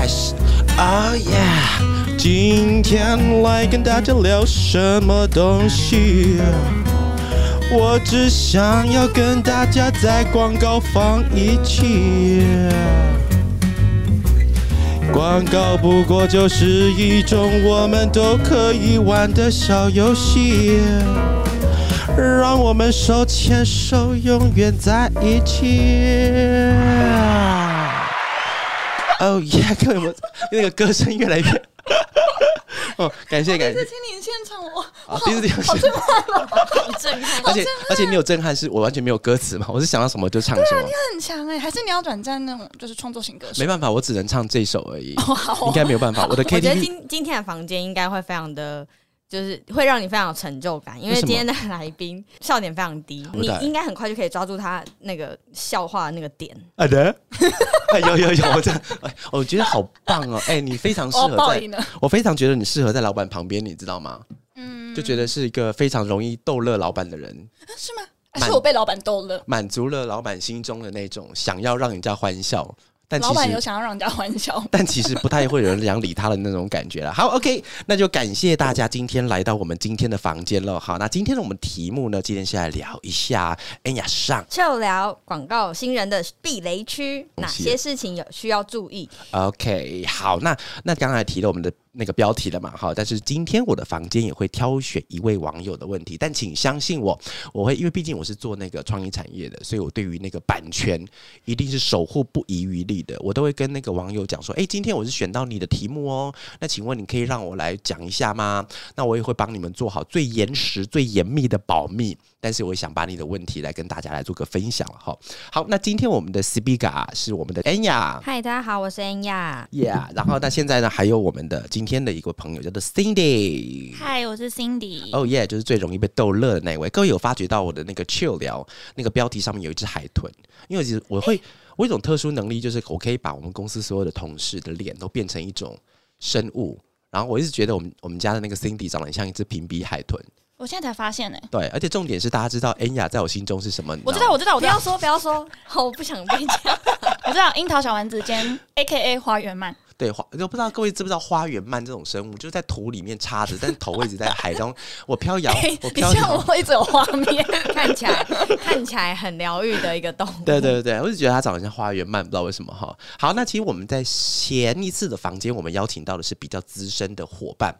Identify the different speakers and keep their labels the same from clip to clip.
Speaker 1: Yes, oh yeah，今天来跟大家聊什么东西？我只想要跟大家在广告放一起。广告不过就是一种我们都可以玩的小游戏，让我们手牵手，永远在一起。哦耶！各位有没有那个歌声越来越……哦，感谢感谢。
Speaker 2: 听你现场，我
Speaker 1: 啊，第一次听
Speaker 2: 好震撼哦，
Speaker 3: 好震撼，
Speaker 1: 而且而且你有震撼，是我完全没有歌词嘛，我是想到什么就唱什么，你
Speaker 2: 很强哎，还是你要转战那种就是创作型歌手？
Speaker 1: 没办法，我只能唱这首而已，
Speaker 2: 好
Speaker 1: 应该没有办法。我的
Speaker 3: 我觉得
Speaker 1: KTV
Speaker 3: 今今天的房间应该会非常的。就是会让你非常有成就感，因为今天的来宾 笑点非常低，你应该很快就可以抓住他那个笑话的那个点。
Speaker 1: 啊的，哎有有有，我这哎，我觉得好棒哦，哎，你非常适
Speaker 2: 哦，
Speaker 1: 合在。我非常觉得你适合在老板旁边，你知道吗？
Speaker 2: 嗯，
Speaker 1: 就觉得是一个非常容易逗乐老板的人，
Speaker 2: 是吗？是我被老板逗乐？
Speaker 1: 满足了老板心中的那种想要让人家欢笑，但其
Speaker 2: 老板有
Speaker 1: 实。
Speaker 2: 想要让人家欢笑。
Speaker 1: 但其实不太会有人想理他的那种感觉了。好，OK，那就感谢大家今天来到我们今天的房间了。好，那今天的我们题目呢，今天是来聊一下哎呀上
Speaker 3: 就聊广告新人的避雷区，哪些事情有需要注意
Speaker 1: ？OK，好，那那刚才提了我们的那个标题了嘛，好，但是今天我的房间也会挑选一位网友的问题，但请相信我，我会因为毕竟我是做那个创意产业的，所以我对于那个版权一定是守护不遗余力的，我都会跟那个网友讲说，诶，今天我是选到你的题目哦，那请问你可以让我来讲一下吗？那我也会帮你们做好最严实、最严密的保密，但是我想把你的问题来跟大家来做个分享了哈。好，那今天我们的 Speaker 是我们的 Anya。
Speaker 3: 嗨，大家好，我是恩雅。
Speaker 1: Yeah，然后那现在呢，还有我们的今天的一个朋友叫做 Cindy。
Speaker 2: 嗨，我是 Cindy。
Speaker 1: 哦耶，就是最容易被逗乐的那位。各位有发觉到我的那个 chill 聊那个标题上面有一只海豚？因为其实我会，我有一种特殊能力，就是我可以把我们公司所有的同事的脸都变成一种生物。然后我一直觉得我们我们家的那个 Cindy 长得很像一只平鼻海豚。
Speaker 2: 我现在才发现呢。
Speaker 1: 对，而且重点是大家知道恩雅在我心中是什么？
Speaker 2: 我知道，我知道，我知道，
Speaker 3: 不要说，不要说，好我不想被讲。
Speaker 2: 我知道，樱桃小丸子兼 A K A 花园鳗。
Speaker 1: 对，花我不知道各位知不知道花园鳗这种生物，就是在土里面插着，但是头一直在海中。我飘摇，我飘摇。
Speaker 2: 我一直有画面。
Speaker 3: 看起来看起来很疗愈的一个动物。
Speaker 1: 对对对，我就觉得它长得像花园鳗，不知道为什么哈。好，那其实我们在前一次的房间，我们邀请到的是比较资深的伙伴。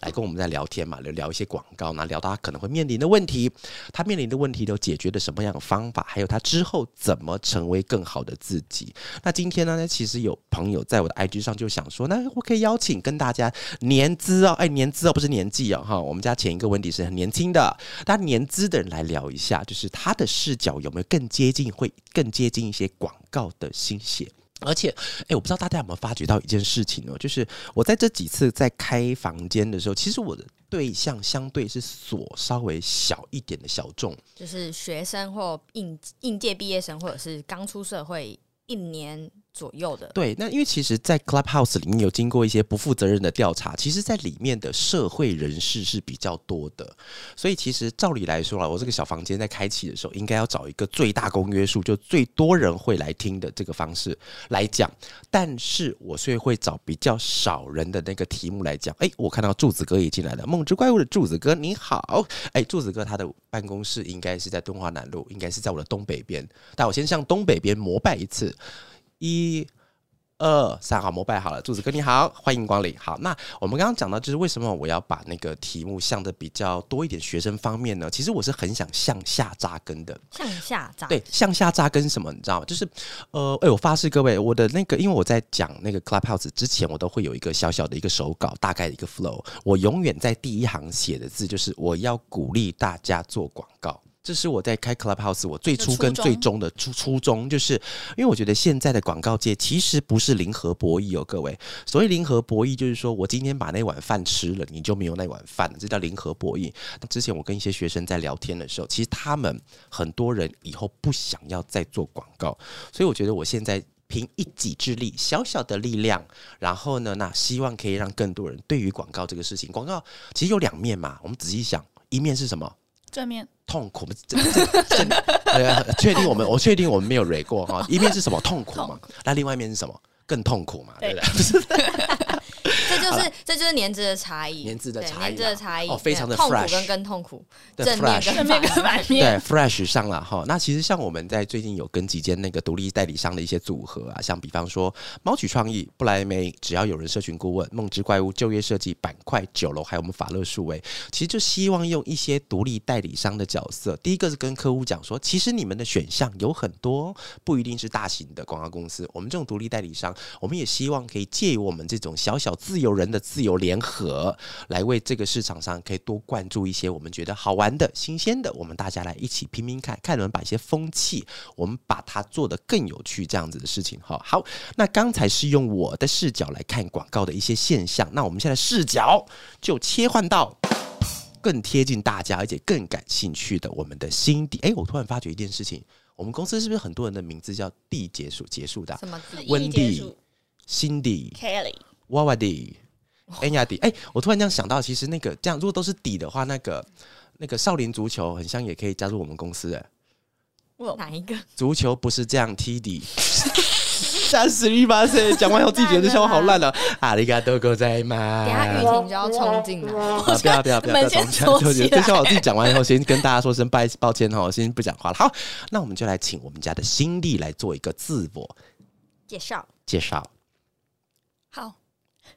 Speaker 1: 来跟我们在聊天嘛，聊聊一些广告，那聊到他可能会面临的问题，他面临的问题都解决的什么样的方法，还有他之后怎么成为更好的自己。那今天呢，其实有朋友在我的 IG 上就想说，那我可以邀请跟大家年资哦，哎，年资哦，不是年纪哦，哈，我们家前一个问题是很年轻的，但年资的人来聊一下，就是他的视角有没有更接近，会更接近一些广告的心血。而且，哎、我不知道大家有没有发觉到一件事情哦，就是我在这几次在开房间的时候，其实我的对象相对是所稍微小一点的小众，
Speaker 3: 就是学生或应应届毕业生，或者是刚出社会一年左右的。
Speaker 1: 对，那因为其实，在 Clubhouse 里面有经过一些不负责任的调查，其实，在里面的社会人士是比较多的，所以其实照理来说啊，我这个小房间在开启的时候，应该要找一个最大公约数，就最多人会来听的这个方式来讲，但是我却会找比较少人的那个题目来讲。哎，我看到柱子哥也进来了，梦之怪物的柱子哥你好，哎，柱子哥他的办公室应该是在敦化南路，应该是在我的东北边，但我先向东北边膜拜一次。一、二、三，好，膜拜好了。柱子哥你好，欢迎光临。好，那我们刚刚讲到，就是为什么我要把那个题目向的比较多一点学生方面呢？其实我是很想向下扎根的。
Speaker 3: 向下扎，
Speaker 1: 对，向下扎根什么，你知道吗？就是，呃，哎、我发誓各位，我的那个，因为我在讲那个 Clubhouse 之前，我都会有一个小小的一个手稿，大概的一个 flow。我永远在第一行写的字就是我要鼓励大家做广告。这是我在开 Clubhouse 我最初跟最终的初初衷，就是因为我觉得现在的广告界其实不是零和博弈哦，各位。所谓零和博弈，就是说我今天把那碗饭吃了，你就没有那碗饭了，这叫零和博弈。之前我跟一些学生在聊天的时候，其实他们很多人以后不想要再做广告，所以我觉得我现在。凭一己之力，小小的力量，然后呢，那希望可以让更多人对于广告这个事情，广告其实有两面嘛。我们仔细想，一面是什么？
Speaker 2: 正面
Speaker 1: 痛苦，这这这呃，确定我们，我确定我们没有蕊过哈。一面是什么痛苦嘛？那另外一面是什么？更痛苦嘛，对
Speaker 2: 对
Speaker 1: 不对？
Speaker 3: 这就是这就是年资的差异，
Speaker 1: 年资的差异
Speaker 3: 年资的差异
Speaker 1: 哦非常的
Speaker 3: 痛苦
Speaker 1: fresh
Speaker 3: 跟更痛苦，
Speaker 1: 对
Speaker 3: 正面跟
Speaker 2: 正面跟
Speaker 3: 反
Speaker 1: 对，，fresh 上了哈。那其实像我们在最近有跟几间那个独立代理商的一些组合啊，像比方说猫曲创意、布莱梅、只要有人社群顾问、梦之怪物、就业设计、板块九楼，还有我们法乐数位，其实就希望用一些独立代理商的角色。第一个是跟客户讲说，其实你们的选项有很多，不一定是大型的广告公司。我们这种独立代理商，我们也希望可以借由我们这种小小自由人的自由联合，来为这个市场上可以多灌注一些我们觉得好玩的、新鲜的，我们大家来一起拼拼看，看能把一些风气，我们把它做得更有趣，这样子的事情哈。好，那刚才是用我的视角来看广告的一些现象，那我们现在视角就切换到。更贴近大家，而且更感兴趣的我们的心底。哎，我突然发觉一件事情，我们公司是不是很多人的名字叫 D 结束结束的啊、
Speaker 3: 什么字？
Speaker 1: 温
Speaker 2: 一结
Speaker 1: 蒂
Speaker 2: 束、
Speaker 1: Cindy、
Speaker 2: Kelly，
Speaker 1: 娃娃迪、恩雅迪。哎，我突然这样想到，其实那个这样，如果都是底的话，那个那个少林足球很像也可以加入我们公司哎。
Speaker 3: 哪一个？
Speaker 1: 足球不是这样踢的。三十一八岁，讲完以后自己觉得笑话好烂了。阿里嘎多狗在吗？
Speaker 3: 等一下雨婷就要冲进来，
Speaker 1: 啊不要不要不要不要
Speaker 2: 门先
Speaker 1: 动起来！
Speaker 2: 锁
Speaker 1: 就
Speaker 2: 起来
Speaker 1: 这笑话我自己讲完以后，先跟大家说声拜抱歉哈，先不讲话了。好，那我们就来请我们家的新力来做一个自我
Speaker 3: 介绍。
Speaker 1: 介绍。
Speaker 2: 好，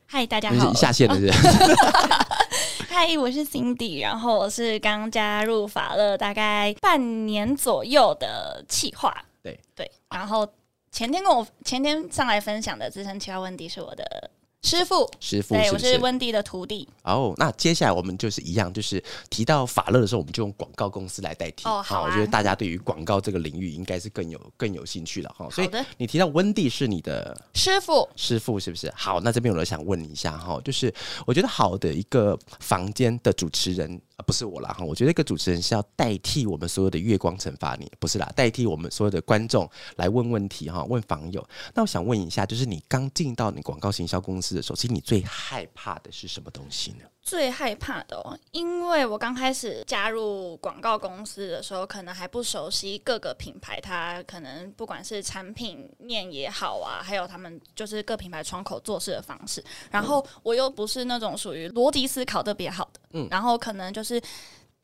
Speaker 2: 嗨，大家好，
Speaker 1: 下线是？
Speaker 2: 嗨，我是 Cindy，然后我是刚加入法乐大概半年左右的企划，
Speaker 1: 对
Speaker 2: 对，然后前天跟我前天上来分享的资深企划问题是我的师傅，
Speaker 1: 师傅
Speaker 2: 对我
Speaker 1: 是？
Speaker 2: 温蒂的徒弟，
Speaker 1: 哦，那接下来我们就是一样，就是提到法乐的时候，我们就用广告公司来代替。
Speaker 2: 哦好啊
Speaker 1: 我觉得大家对于广告这个领域应该是更有更有兴趣了哈。所以
Speaker 2: 好的
Speaker 1: 你提到温蒂是你的
Speaker 2: 师傅，
Speaker 1: 师傅是不是？好，那这边有人想问你一下哈，就是我觉得好的一个房间的主持人啊、不是我啦哈，我觉得一个主持人是要代替我们所有的月光惩罚你，不是啦，代替我们所有的观众来问问题哈，问访友。那我想问一下，就是你刚进到你广告行销公司的时候，其实你最害怕的是什么东西呢？
Speaker 2: 最害怕的哦，因为我刚开始加入广告公司的时候，可能还不熟悉各个品牌，它可能不管是产品面也好啊，还有他们就是各品牌窗口做事的方式。然后我又不是那种属于逻辑思考特别好的，
Speaker 1: 嗯
Speaker 2: 然后可能就是。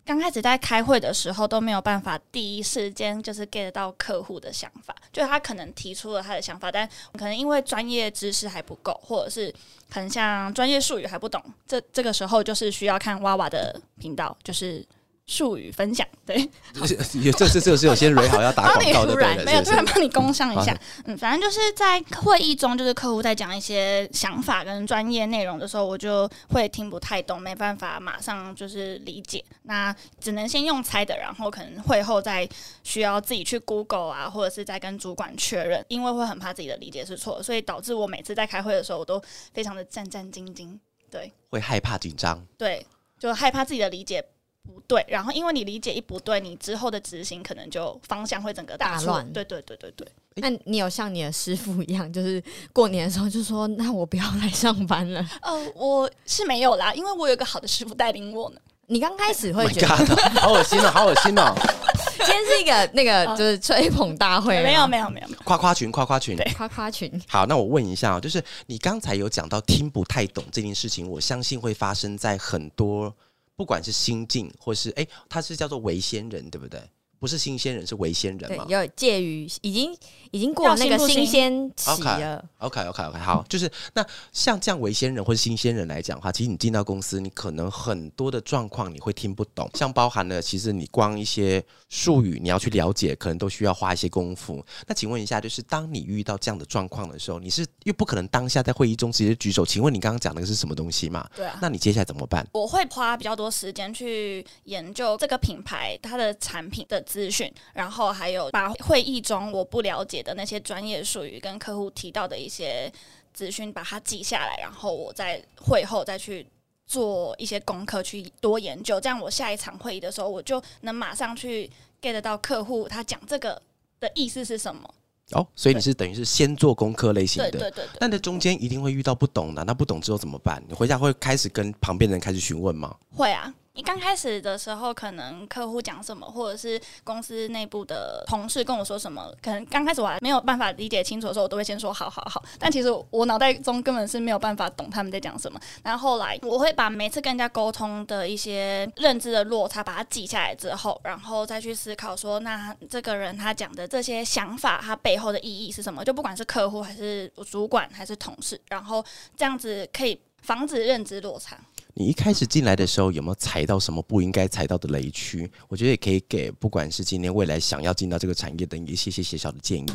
Speaker 2: 刚开始在开会的时候都没有办法第一时间就是 get 到客户的想法，就他可能提出了他的想法，但可能因为专业知识还不够，或者是可能像专业术语还不懂，这这个时候就是需要看娃娃的频道，就是术语分享，对，
Speaker 1: 有这这这是有些蕊好要打广告的，
Speaker 2: 突然 没有突然帮你工商一下，嗯，反正就是在会议中，就是客户在讲一些想法跟专业内容的时候，我就会听不太懂，没办法马上就是理解，那只能先用猜的，然后可能会后再需要自己去 Google 啊，或者是再跟主管确认，因为会很怕自己的理解是错的，所以导致我每次在开会的时候，我都非常的战战兢兢，对。
Speaker 1: 会害怕紧张。
Speaker 2: 对，就害怕自己的理解。不对，然后因为你理解一不对，你之后的执行可能就方向会整个
Speaker 3: 大乱
Speaker 2: 对对对对对。
Speaker 3: 那你有像你的师傅一样，就是过年的时候就说：“那我不要来上班了。
Speaker 2: 呃，我是没有啦，因为我有个好的师傅带领我呢。”
Speaker 3: 你刚开始会觉得
Speaker 1: God，好恶心哦，好恶心哦！
Speaker 3: 今天是一个那个就是吹捧大会吗，
Speaker 2: 没有没有没有没有，
Speaker 1: 夸夸群，夸夸群。
Speaker 3: 夸夸群，
Speaker 1: 好，那我问一下哦，就是你刚才有讲到听不太懂这件事情，我相信会发生在很多，不管是心境或是哎，他是叫做为先人，对不对？不是新鲜人，是为先人
Speaker 3: 对
Speaker 1: 嘛，
Speaker 3: 有介于已经已经过了那个新鲜期了。
Speaker 1: ？OK OK OK，好，就是那像这样为先人或是新鲜人来讲的话，其实你进到公司，你可能很多的状况你会听不懂，像包含了其实你光一些术语你要去了解，可能都需要花一些功夫。那请问一下，就是当你遇到这样的状况的时候，你是又不可能当下在会议中直接举手，请问你刚刚讲那个是什么东西嘛？
Speaker 2: 对啊。
Speaker 1: 那你接下来怎么办？
Speaker 2: 我会花比较多时间去研究这个品牌它的产品的资讯，然后还有把会议中我不了解的那些专业术语跟客户提到的一些资讯把它记下来，然后我在会后再去做一些功课，去多研究，这样我下一场会议的时候，我就能马上去 get 到客户他讲这个的意思是什么。
Speaker 1: 哦，所以你是等于是先做功课类型的。
Speaker 2: 对对对对。
Speaker 1: 那在中间一定会遇到不懂的，那不懂之后怎么办？你回家会开始跟旁边人开始询问吗？
Speaker 2: 会啊，你刚开始的时候，可能客户讲什么，或者是公司内部的同事跟我说什么，可能刚开始我还没有办法理解清楚的时候，我都会先说好好好。但其实我脑袋中根本是没有办法懂他们在讲什么。然后后来我会把每次跟人家沟通的一些认知的落差，把它记下来之后，然后再去思考说，那这个人他讲的这些想法，他背后的意义是什么？就不管是客户还是主管还是同事，然后这样子可以防止认知落差。
Speaker 1: 你一开始进来的时候有没有踩到什么不应该踩到的雷区？我觉得也可以给不管是今年未来想要进到这个产业的一些些小小的建议。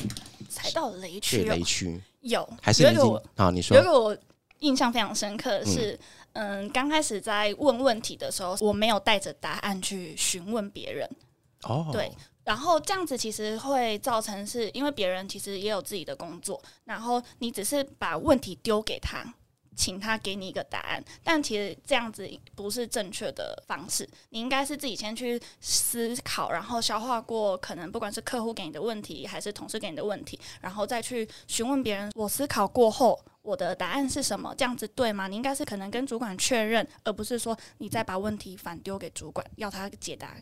Speaker 2: 踩到雷区，
Speaker 1: 对雷区
Speaker 2: 有
Speaker 1: 还是已经啊？你说
Speaker 2: 有一个我印象非常深刻的是，嗯，刚开始在问问题的时候，我没有带着答案去询问别人。
Speaker 1: 哦，
Speaker 2: 对，然后这样子其实会造成是因为别人其实也有自己的工作，然后你只是把问题丢给他。请他给你一个答案，但其实这样子不是正确的方式。你应该是自己先去思考，然后消化过可能不管是客户给你的问题，还是同事给你的问题，然后再去询问别人。我思考过后，我的答案是什么？这样子对吗？你应该是可能跟主管确认，而不是说你再把问题反丢给主管，要他解答。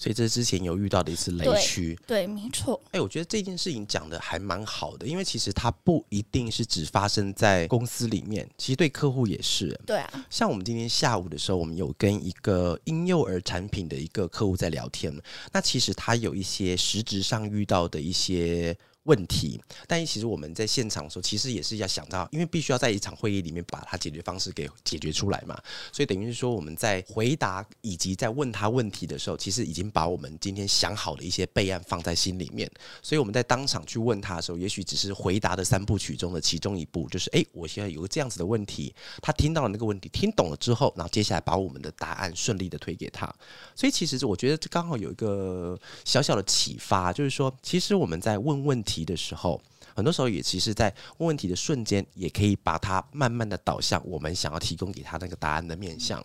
Speaker 1: 所以这是之前有遇到的一次雷区，
Speaker 2: 对，没错。
Speaker 1: 哎，我觉得这件事情讲的还蛮好的，因为其实它不一定是只发生在公司里面，其实对客户也是。
Speaker 2: 对啊，
Speaker 1: 像我们今天下午的时候，我们有跟一个婴幼儿产品的一个客户在聊天，那其实他有一些实质上遇到的一些。问题，但其实我们在现场的时候，其实也是要想到，因为必须要在一场会议里面把它解决方式给解决出来嘛，所以等于是说我们在回答以及在问他问题的时候，其实已经把我们今天想好的一些备案放在心里面，所以我们在当场去问他的时候，也许只是回答的三部曲中的其中一步，就是哎，我现在有个这样子的问题，他听到了那个问题，听懂了之后，然后接下来把我们的答案顺利的推给他，所以其实我觉得这刚好有一个小小的启发，就是说，其实我们在问问题。题的时候，很多时候也其实，在问问题的瞬间，也可以把它慢慢的导向我们想要提供给他那个答案的面向。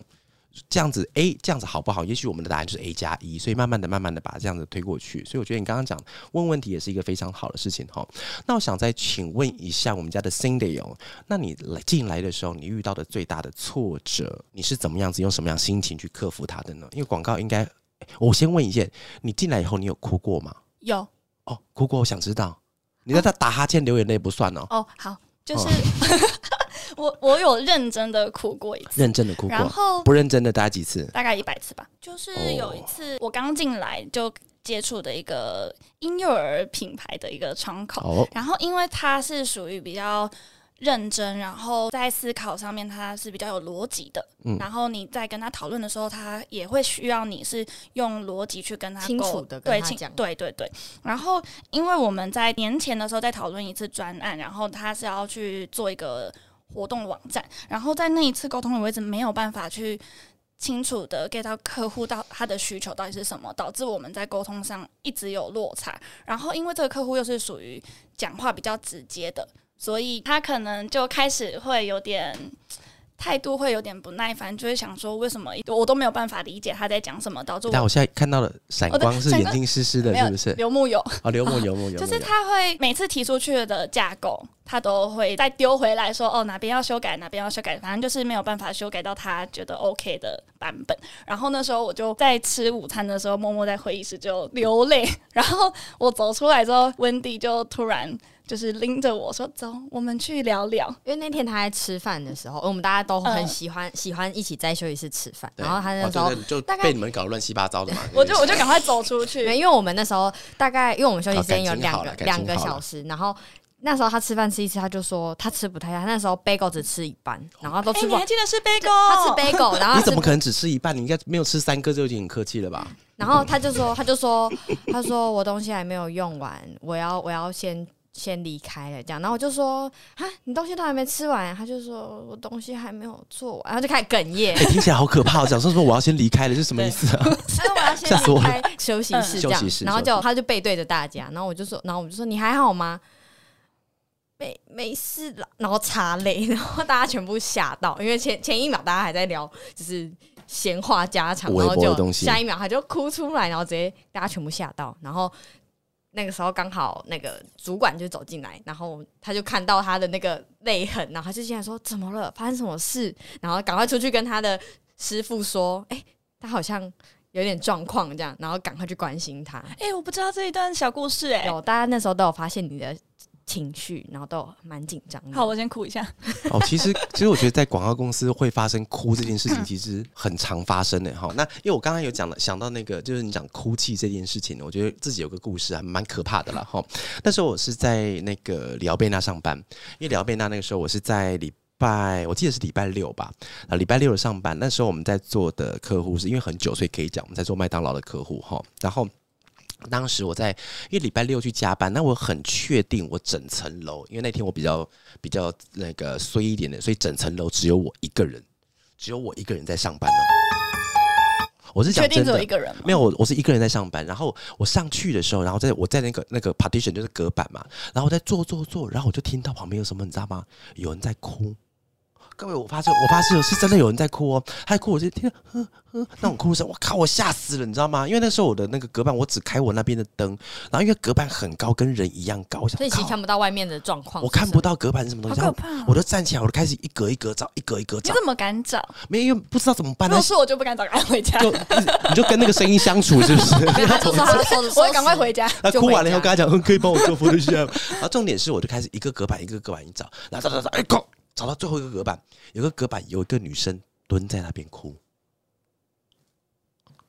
Speaker 1: 这样子，A 这样子好不好？也许我们的答案就是 A 加一，所以慢慢的、慢慢的把这样子推过去。所以我觉得你刚刚讲问问题也是一个非常好的事情哈。那我想再请问一下我们家的 Cindy 哦，那你来进来的时候，你遇到的最大的挫折，你是怎么样子用什么样心情去克服它的呢？因为广告应该，我先问一下，你进来以后你有哭过吗？
Speaker 2: 有。
Speaker 1: 哦，哭过，我想知道。你在他打哈欠流眼泪不算哦。
Speaker 2: 哦，好，就是 我我有认真的哭过一次，
Speaker 1: 认真的哭过，
Speaker 2: 然后
Speaker 1: 不认真的大概几次？
Speaker 2: 大概一百次吧。就是有一次我刚进来就接触的一个婴幼儿品牌的一个窗口，然后因为它是属于比较。认真，然后在思考上面，他是比较有逻辑的。嗯，然后你在跟他讨论的时候，他也会需要你是用逻辑去跟他
Speaker 3: 清楚的跟他讲。
Speaker 2: 对对对。然后，因为我们在年前的时候在讨论一次专案，然后他是要去做一个活动网站，然后在那一次沟通的位置没有办法去清楚的 get 到客户到他的需求到底是什么，导致我们在沟通上一直有落差。然后，因为这个客户又是属于讲话比较直接的。所以他可能就开始会有点态度，会有点不耐烦，就会想说为什么我都没有办法理解他在讲什么，导致我。
Speaker 1: 但我现在看到了闪光，是 眼睛湿湿的，是不是？
Speaker 2: 刘木有
Speaker 1: 啊，刘木有木有，
Speaker 2: 就是 他会每次提出去的架构，他都会再丢回来说哦，哪边要修改，哪边要修改，反正就是没有办法修改到他觉得 OK 的版本。然后那时候我就在吃午餐的时候，默默在会议室就流泪。然后我走出来之后，温迪就突然。就是拎着我说走，我们去聊聊。
Speaker 3: 因为那天他在吃饭的时候，我们大家都很喜欢喜欢一起在休息室吃饭。然后他那时候
Speaker 1: 就被你们搞乱七八糟的嘛。
Speaker 2: 我就我就赶快走出去，
Speaker 3: 因为我们那时候大概因为我们休息时间有两个两个小时，然后那时候他吃饭吃一次，他就说他吃不太下。他那时候 bagel 只吃一半，然后都吃不。你
Speaker 2: 还记得是 bagel？
Speaker 3: 他吃 bagel，然后
Speaker 1: 你怎么可能只吃一半？你应该没有吃三个就已经很客气了吧？
Speaker 3: 然后他就说，他就说，他说我东西还没有用完，我要我要先。先离开了，这样，然后我就说啊，你东西都还没吃完，他就说我东西还没有做完，然后就开始哽咽，
Speaker 1: 听起来好可怕。讲说说我要先离开了，是什么意思啊？
Speaker 3: 他说我要先离开休息室，这样，然后就他就背对着大家，然后我就说，然后我就说你还好吗？没没事了，然后擦泪，然后大家全部吓到，因为前前一秒大家还在聊就是闲话家常，然后就下一秒他就哭出来，然后直接大家全部吓到，然后。那个时候刚好那个主管就走进来，然后他就看到他的那个泪痕，然后他就进来说：“怎么了？发生什么事？”然后赶快出去跟他的师傅说：“哎，他好像有点状况，这样，然后赶快去关心他。”
Speaker 2: 哎，我不知道这一段小故事，哎，
Speaker 3: 有大家那时候都有发现你的。情绪，然后都蛮紧张。
Speaker 2: 好，我先哭一下。
Speaker 1: 哦，其实其实我觉得在广告公司会发生哭这件事情，其实很常发生的哈。那因为我刚刚有讲了，想到那个就是你讲哭泣这件事情，我觉得自己有个故事还蛮可怕的了哈。那时候我是在那个里奥贝纳上班，因为里奥贝纳那个时候我是在礼拜，我记得是礼拜六吧，啊，礼拜六的上班。那时候我们在做的客户是因为很久，所以可以讲我们在做麦当劳的客户哈。然后。当时我在，因为礼拜六去加班，那我很确定我整层楼，因为那天我比较比较那个衰一点的，所以整层楼只有我一个人，只有我一个人在上班哦。我是
Speaker 2: 确定只有一个人，
Speaker 1: 没有我，我是一个人在上班。然后我上去的时候，然后在我在那个那个 partition 就是隔板嘛，然后我在坐坐坐，然后我就听到旁边有什么，你知道吗？有人在哭。各位，我发现，我发现是真的有人在哭哦，他在哭，我就听到呵呵那种哭声，我靠，我吓死了，你知道吗？因为那时候我的那个隔板，我只开我那边的灯，然后因为隔板很高，跟人一样高，
Speaker 3: 所以其实看不到外面的状况。
Speaker 1: 我看不到隔板是什么东西，
Speaker 2: 好可怕！
Speaker 1: 我就站起来，我就开始一格一格找，一格一格找。
Speaker 2: 你怎么敢找？
Speaker 1: 没有，因为不知道怎么办。
Speaker 2: 如果是我就不敢找，赶快回家。
Speaker 1: 就你就跟那个声音相处，是不是？
Speaker 2: 我赶快回家。
Speaker 1: 他哭完了以后，跟他讲，可以帮我做 Photoshop。然后重点是，我就开始一个隔板一个隔板一找，然后找找找，哎，靠！找到最后一个隔板，有个隔板有一个女生蹲在那边哭，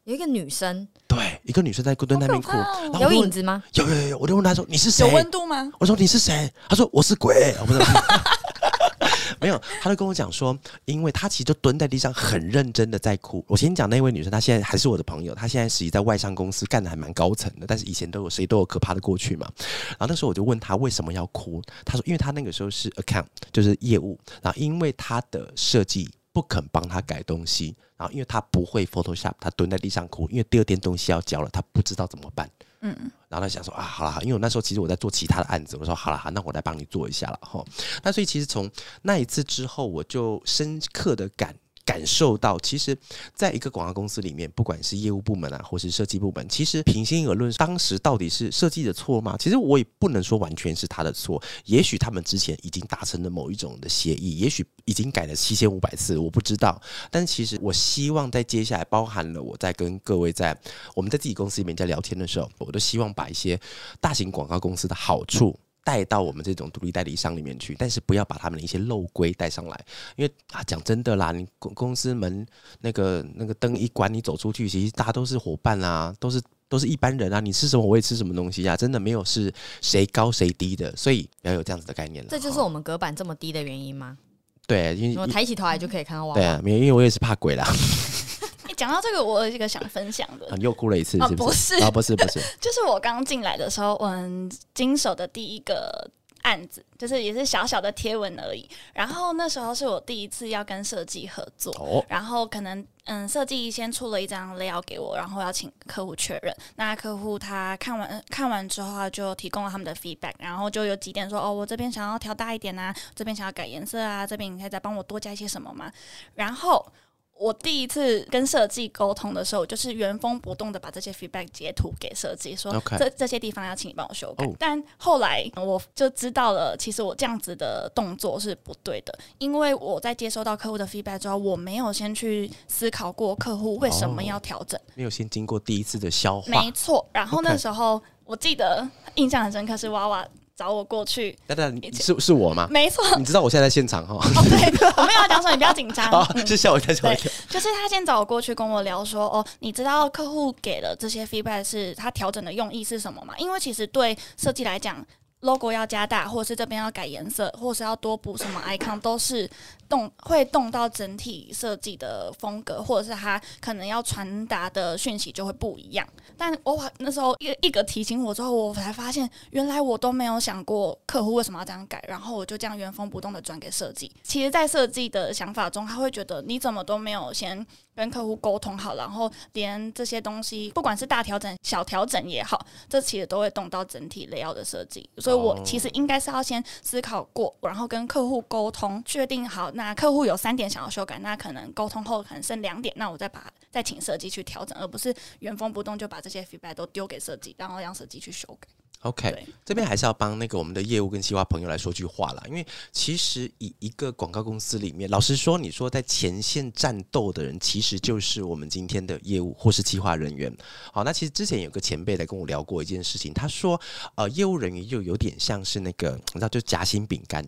Speaker 3: 有一个女生，
Speaker 1: 对，一个女生在蹲那边哭，
Speaker 3: 有影子吗？
Speaker 1: 有有有，我就问她说：“你是谁？
Speaker 2: 有温度吗？”
Speaker 1: 我说：“你是谁？”她说：“我是鬼。”我不知道。没有，他就跟我讲说，因为他其实就蹲在地上，很认真的在哭。我先讲那位女生，她现在还是我的朋友，她现在实际在外商公司干的还蛮高层的，但是以前都有谁都有可怕的过去嘛。然后那时候我就问他为什么要哭，他说，因为他那个时候是 account，就是业务，然后因为他的设计不肯帮他改东西，然后因为他不会 Photoshop，他蹲在地上哭，因为第二天东西要交了，他不知道怎么办。嗯，然后他想说啊，好了，因为我那时候其实我在做其他的案子，我说好了，好，那我来帮你做一下了哈。那所以其实从那一次之后，我就深刻的感。感受到，其实，在一个广告公司里面，不管是业务部门啊，或是设计部门，其实平心而论，当时到底是设计的错吗？其实我也不能说完全是他的错。也许他们之前已经达成了某一种的协议，也许已经改了七千五百次，我不知道。但其实，我希望在接下来，包含了我在跟各位在我们在自己公司里面在聊天的时候，我都希望把一些大型广告公司的好处。带到我们这种独立代理商里面去，但是不要把他们的一些漏规带上来，因为啊，讲真的啦，你公公司门那个那个灯一关，你走出去，其实大家都是伙伴啊，都是都是一般人啊，你吃什么我也吃什么东西啊，真的没有是谁高谁低的，所以要有这样子的概念了。
Speaker 3: 这就是我们隔板这么低的原因吗？
Speaker 1: 对，因为
Speaker 3: 我抬起头来就可以看到。
Speaker 1: 对啊，没有，因为我也是怕鬼啦。
Speaker 2: 讲到这个，我有一个想分享的。
Speaker 1: 你又哭了一次，是
Speaker 2: 不
Speaker 1: 是？啊，不是，不是，
Speaker 2: 就是我刚进来的时候，我经手的第一个。案子就是也是小小的贴文而已，然后那时候是我第一次要跟设计合作，然后可能嗯设计先出了一张 layout 给我，然后要请客户确认。那客户他看完看完之后，他就提供了他们的 feedback，然后就有几点说哦，我这边想要调大一点啊，这边想要改颜色啊，这边你可以再帮我多加一些什么吗？然后。我第一次跟设计沟通的时候，就是原封不动的把这些 feedback 截图给设计，说这这些地方要请你帮我修改。但后来我就知道了，其实我这样子的动作是不对的，因为我在接收到客户的 feedback 之后，我没有先去思考过客户为什么要调整，
Speaker 1: 没有先经过第一次的消化。
Speaker 2: 没错，然后那时候我记得印象很深刻是娃娃。找我过去，
Speaker 1: 等等，是是我吗？
Speaker 2: 没错，
Speaker 1: 你知道我现在在现场哈。
Speaker 2: 对，我没有要讲什么，你不要紧张。
Speaker 1: 是吓我一跳，吓我一跳。
Speaker 2: 就是他先找我过去跟我聊说，哦，你知道客户给了这些 feedback 是他调整的用意是什么吗？因为其实对设计来讲，logo 要加大，或者是这边要改颜色，或是要多补什么 icon，都是。动会动到整体设计的风格，或者是他可能要传达的讯息就会不一样。但我那时候一一个提醒我之后，我才发现原来我都没有想过客户为什么要这样改，然后我就这样原封不动的转给设计。其实，在设计的想法中，他会觉得你怎么都没有先跟客户沟通好，然后连这些东西，不管是大调整、小调整也好，这其实都会动到整体雷奥的设计。所以我其实应该是要先思考过，然后跟客户沟通，确定好。那客户有三点想要修改，那可能沟通后可能剩两点，那我再把再请设计去调整，而不是原封不动就把这些 feedback 都丢给设计，然后让设计去修改。
Speaker 1: OK，这边还是要帮那个我们的业务跟企划朋友来说句话啦，因为其实以一个广告公司里面，老实说，你说在前线战斗的人，其实就是我们今天的业务或是企划人员。好，那其实之前有个前辈来跟我聊过一件事情，他说，呃，业务人员就有点像是那个，你知道，就夹心饼干。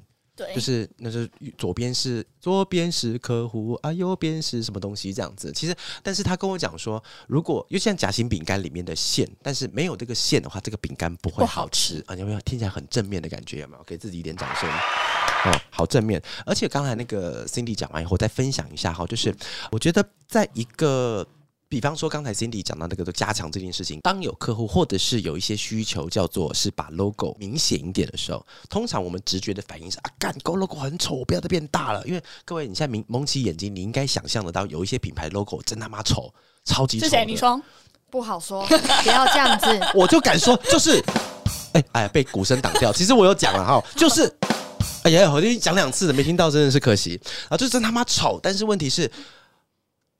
Speaker 1: 就是，那是左边是左边是客户啊，右边是什么东西这样子。其实，但是他跟我讲说，如果因为像夹心饼干里面的馅，但是没有这个馅的话，这个饼干不会好吃啊。有没有听起来很正面的感觉？有没有给自己一点掌声？哦，好正面。而且刚才那个 Cindy 讲完以后，再分享一下哈，就是我觉得在一个。比方说，刚才 Cindy 讲到那个加强这件事情，当有客户或者是有一些需求，叫做是把 logo 明显一点的时候，通常我们直觉的反应是啊，干，狗 logo 很丑，不要再变大了。因为各位，你现在蒙蒙起眼睛，你应该想象得到，有一些品牌 logo 真他妈丑，超级丑。是
Speaker 2: 谁？你说
Speaker 3: 不好说，不要这样子。
Speaker 1: 我就敢说，就是，哎哎，被鼓声挡掉。其实我有讲了哈，就是，哎呀，我经讲两次了，没听到，真的是可惜啊，就真他妈丑。但是问题是。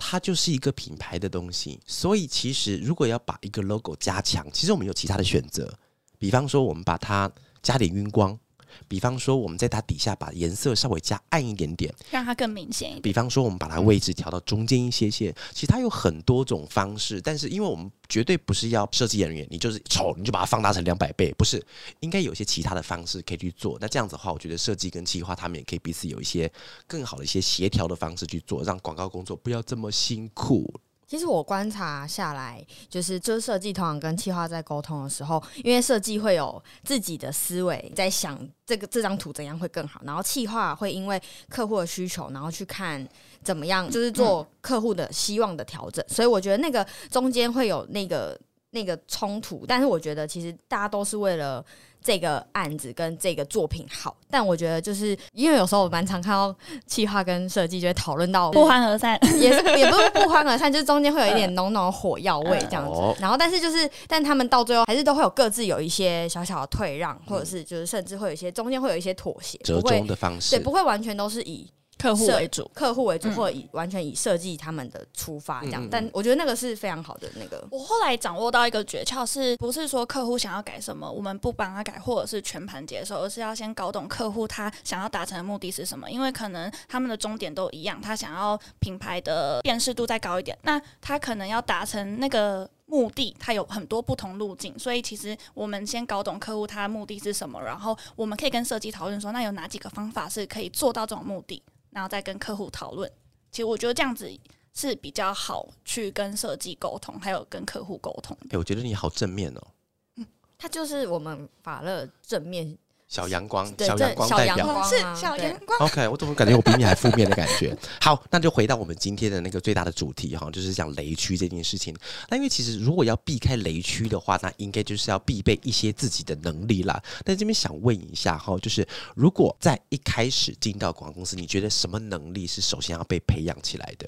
Speaker 1: 它就是一个品牌的东西，所以其实如果要把一个 logo 加强，其实我们有其他的选择，比方说我们把它加点晕光。比方说，我们在它底下把颜色稍微加暗一点点，
Speaker 2: 让它更明显。
Speaker 1: 比方说，我们把它位置调到中间一些些。其实它有很多种方式，但是因为我们绝对不是要设计人员，你就是丑，你就把它放大成两百倍，不是？应该有些其他的方式可以去做。那这样子的话，我觉得设计跟企划他们也可以彼此有一些更好的一些协调的方式去做，让广告工作不要这么辛苦。
Speaker 3: 其实我观察下来，就是就是设计通常跟企划在沟通的时候，因为设计会有自己的思维在想这个这张图怎样会更好，然后企划会因为客户的需求，然后去看怎么样，就是做客户的希望的调整。所以我觉得那个中间会有那个那个冲突，但是我觉得其实大家都是为了。这个案子跟这个作品好，但我觉得就是因为有时候我蛮常看到企划跟设计就会讨论到
Speaker 2: 不欢而散，
Speaker 3: 也是也不是不欢而散，就是中间会有一点浓浓火药味这样子。然后，但是就是，但他们到最后还是都会有各自有一些小小的退让，或者是就是甚至会有一些中间会有一些妥协，
Speaker 1: 折中的方式，
Speaker 3: 对，不会完全都是以。
Speaker 2: 客户为主，
Speaker 3: 客户为主，或者以完全以设计他们的出发这样，但我觉得那个是非常好的那个。
Speaker 2: 我后来掌握到一个诀窍，是不是说客户想要改什么，我们不帮他改，或者是全盘接受，而是要先搞懂客户他想要达成的目的是什么？因为可能他们的终点都一样，他想要品牌的辨识度再高一点，那他可能要达成那个目的，他有很多不同路径。所以其实我们先搞懂客户他的目的是什么，然后我们可以跟设计讨论说，那有哪几个方法是可以做到这种目的。然后再跟客户讨论，其实我觉得这样子是比较好去跟设计沟通，还有跟客户沟通。
Speaker 1: 哎，我觉得你好正面哦。
Speaker 3: 嗯，他就是我们法乐正面。
Speaker 1: 小阳光，小阳光代表
Speaker 2: 是小阳光。
Speaker 1: OK，我怎么感觉我比你还负面的感觉？好，那就回到我们今天的那个最大的主题哈，就是讲雷区这件事情。那因为其实如果要避开雷区的话，那应该就是要必备一些自己的能力啦。但这边想问一下哈，就是如果在一开始进到广告公司，你觉得什么能力是首先要被培养起来的，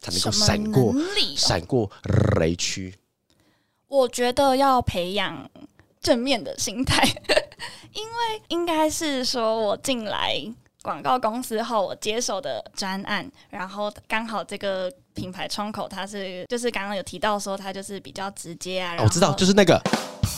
Speaker 1: 才能够闪过闪过雷区？
Speaker 2: 我觉得要培养正面的心态。因为应该是说，我进来广告公司后，我接手的专案，然后刚好这个品牌窗口，它是就是刚刚有提到说，它就是比较直接啊。
Speaker 1: 我知道，就是那个，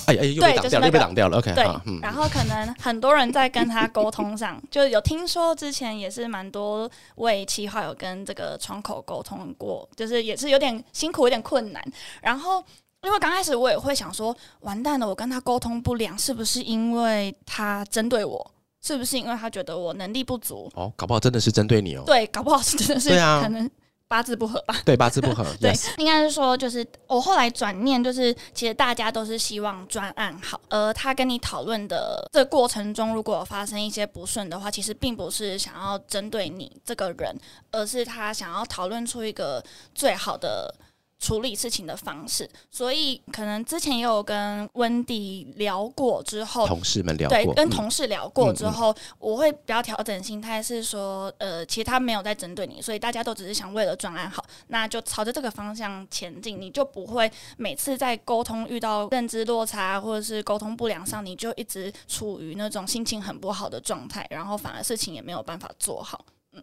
Speaker 1: 哎哎，又被挡掉，又被挡掉了。OK，
Speaker 2: 对，然后可能很多人在跟他沟通上，就有听说之前也是蛮多位企划有跟这个窗口沟通过，就是也是有点辛苦，有点困难，然后。因为刚开始我也会想说，完蛋了，我跟他沟通不良，是不是因为他针对我？是不是因为他觉得我能力不足？
Speaker 1: 哦，搞不好真的是针对你哦。
Speaker 2: 对，搞不好是真的是，可能八字不合吧。
Speaker 1: 对，八字不合。
Speaker 2: 对，应该是说，就是我后来转念，就是其实大家都是希望专案好，而他跟你讨论的这过程中，如果发生一些不顺的话，其实并不是想要针对你这个人，而是他想要讨论出一个最好的。处理事情的方式，所以可能之前也有跟温迪聊过，之后
Speaker 1: 同事们聊过，
Speaker 2: 对，跟同事聊过之后，我会比较调整心态，是说，呃，其实他没有在针对你，所以大家都只是想为了专案好，那就朝着这个方向前进，你就不会每次在沟通遇到认知落差或者是沟通不良上，你就一直处于那种心情很不好的状态，然后反而事情也没有办法做好，嗯。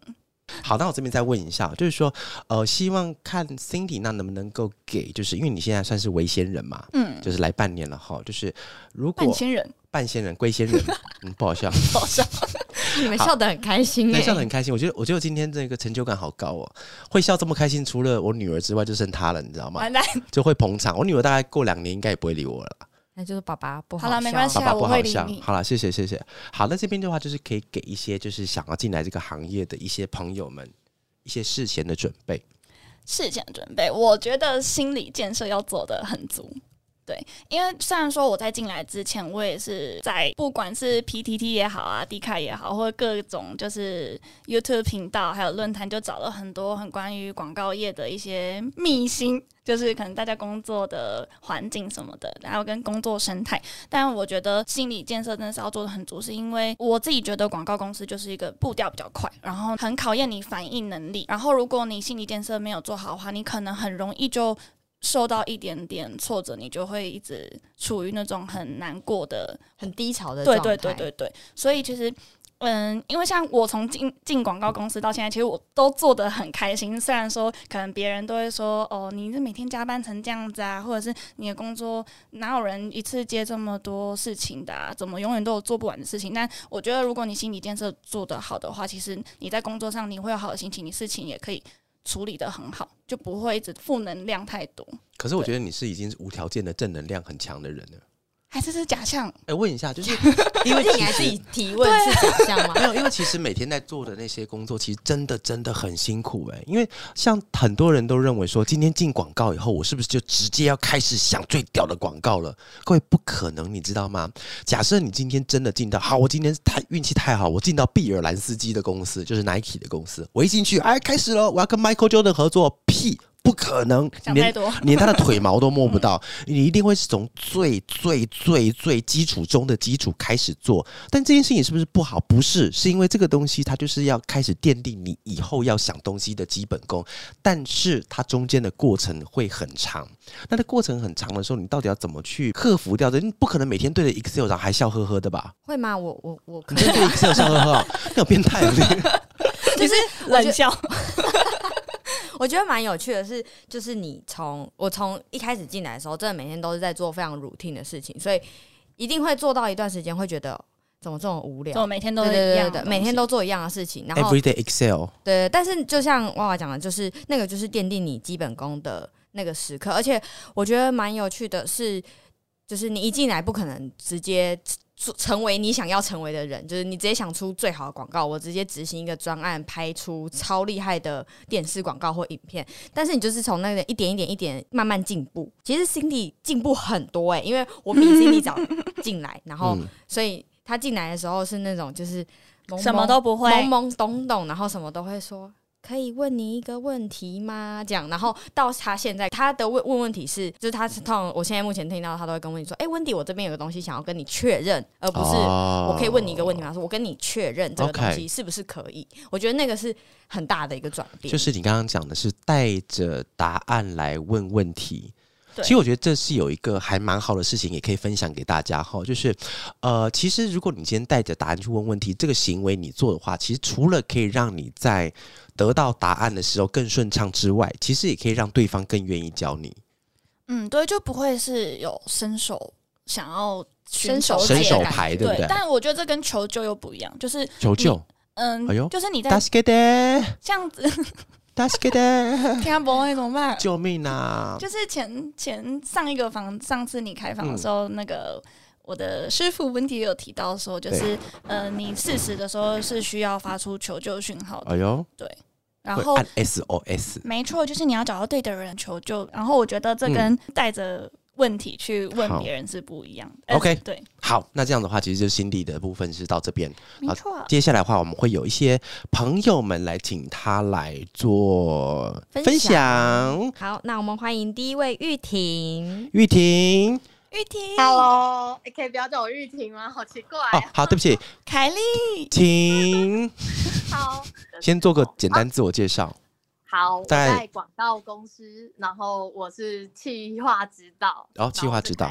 Speaker 1: 好，那我这边再问一下，就是说，呃，希望看 Cindy 那能不能够给，就是因为你现在算是为仙人嘛，嗯，就是来半年了哈，就是如果
Speaker 2: 半仙人，
Speaker 1: 半仙人归仙人，嗯，不好笑，
Speaker 2: 不好笑，
Speaker 3: 你们笑得很开心，
Speaker 1: 笑得很开心。我觉得，我觉得今天这个成就感好高哦，会笑这么开心，除了我女儿之外，就剩她了，你知道吗？就会捧场。我女儿大概过两年应该也不会理我了。
Speaker 3: 那就是爸爸不
Speaker 2: 好了，没关系，爸爸
Speaker 1: 不好笑。好了，谢谢谢谢。好，那这边的话就是可以给一些就是想要进来这个行业的一些朋友们一些事前的准备。
Speaker 2: 事前准备，我觉得心理建设要做的很足。对，因为虽然说我在进来之前，我也是在不管是 PTT 也好啊，D 卡也好，或者各种就是 YouTube 频道还有论坛，就找了很多很关于广告业的一些秘辛，就是可能大家工作的环境什么的，然后跟工作生态。但我觉得心理建设真的是要做的很足，是因为我自己觉得广告公司就是一个步调比较快，然后很考验你反应能力。然后如果你心理建设没有做好的话，你可能很容易就。受到一点点挫折，你就会一直处于那种很难过的、
Speaker 3: 很低潮的。
Speaker 2: 对对对对对。所以其实，嗯，因为像我从进进广告公司到现在，其实我都做的很开心。虽然说可能别人都会说：“哦，你是每天加班成这样子啊，或者是你的工作哪有人一次接这么多事情的？怎么永远都有做不完的事情？”但我觉得，如果你心理建设做得好的话，其实你在工作上你会有好的心情，你事情也可以。处理的很好，就不会一直负能量太多。
Speaker 1: 可是我觉得你是已经是无条件的正能量很强的人了。
Speaker 2: 还是是假象？
Speaker 1: 哎，问一下，就是
Speaker 3: 因为你还自己提问是假象吗？
Speaker 1: 没有，因为其实每天在做的那些工作，其实真的真的很辛苦哎。因为像很多人都认为说，今天进广告以后，我是不是就直接要开始想最屌的广告了？各位不可能，你知道吗？假设你今天真的进到好，我今天太运气太好，我进到毕尔兰斯基的公司，就是 Nike 的公司，我一进去，哎，开始了，我要跟 Michael Jordan 合作，屁！不可能，
Speaker 2: 连
Speaker 1: 连他的腿毛都摸不到。你一定会是从最最最最基础中的基础开始做。但这件事情是不是不好？不是，是因为这个东西它就是要开始奠定你以后要想东西的基本功。但是它中间的过程会很长。那的过程很长的时候，你到底要怎么去克服掉？你不可能每天对着 Excel 上还笑呵呵的吧？
Speaker 3: 会吗？我我我，
Speaker 1: 你对 Excel 笑呵呵，你有变态
Speaker 2: 你就是冷笑。
Speaker 3: 我觉得蛮有趣的是，就是你从我从一开始进来的时候，真的每天都是在做非常 routine 的事情，所以一定会做到一段时间，会觉得怎么这么无聊？
Speaker 2: 我每天都是一样
Speaker 3: 的，每天都做一样的事情。然后
Speaker 1: everyday Excel。
Speaker 3: 对，但是就像娃娃讲的，就是那个就是奠定你基本功的那个时刻，而且我觉得蛮有趣的是，就是你一进来不可能直接。成为你想要成为的人，就是你直接想出最好的广告，我直接执行一个专案，拍出超厉害的电视广告或影片。但是你就是从那个一点一点一点慢慢进步。其实 Cindy 进步很多哎，因为我比 Cindy 早 进来，然后所以他进来的时候是那种就是
Speaker 2: 什么都不会，
Speaker 3: 懵懵懂懂，然后什么都会说。可以问你一个问题吗？这样，然后到他现在，他的问问问题是，就是他通常我现在目前听到他都会跟问你说，哎，温迪，我这边有个东西想要跟你确认，而不是我可以问你一个问题吗？说我跟你确认这个东西是不是可以？我觉得那个是很大的一个转变。
Speaker 1: 就是你刚刚讲的是带着答案来问问题。其实我觉得这是有一个还蛮好的事情，也可以分享给大家哈。就是，呃，其实如果你今天带着答案去问问题，这个行为你做的话，其实除了可以让你在得到答案的时候更顺畅之外，其实也可以让对方更愿意教你。
Speaker 2: 嗯，对，就不会是有伸手想要伸手
Speaker 1: 伸手牌，对不对？
Speaker 2: 但我觉得这跟求救又不一样，就是
Speaker 1: 求救。
Speaker 2: 嗯，哎呦，就是你在这样子。
Speaker 1: 大是给的，
Speaker 2: 听不会怎么办？
Speaker 1: 救命啊！
Speaker 2: 就是前前上一个房，上次你开房的时候，那个我的师傅温迪有提到说，就是呃，你事实的时候是需要发出求救讯号的。哎呦，对，然后
Speaker 1: SOS，
Speaker 2: 没错，就是你要找到对的人求救。然后我觉得这跟带着。问题去问别人是不一样的。
Speaker 1: OK，
Speaker 2: 对，
Speaker 1: 好，那这样的话，其实就心底的部分是到这边。
Speaker 2: 没错。
Speaker 1: 接下来的话，我们会有一些朋友们来请他来做分享。
Speaker 3: 好，那我们欢迎第一位玉婷。
Speaker 1: 玉婷，
Speaker 2: 玉婷
Speaker 4: ，Hello，可以不要叫我玉婷吗？好奇怪。哦，
Speaker 1: 好，对不起，
Speaker 2: 凯丽，
Speaker 1: 请。
Speaker 4: 好，
Speaker 1: 先做个简单自我介绍。
Speaker 4: 好，我在广告公司，然后我是企划指导，
Speaker 1: 然后企划指导，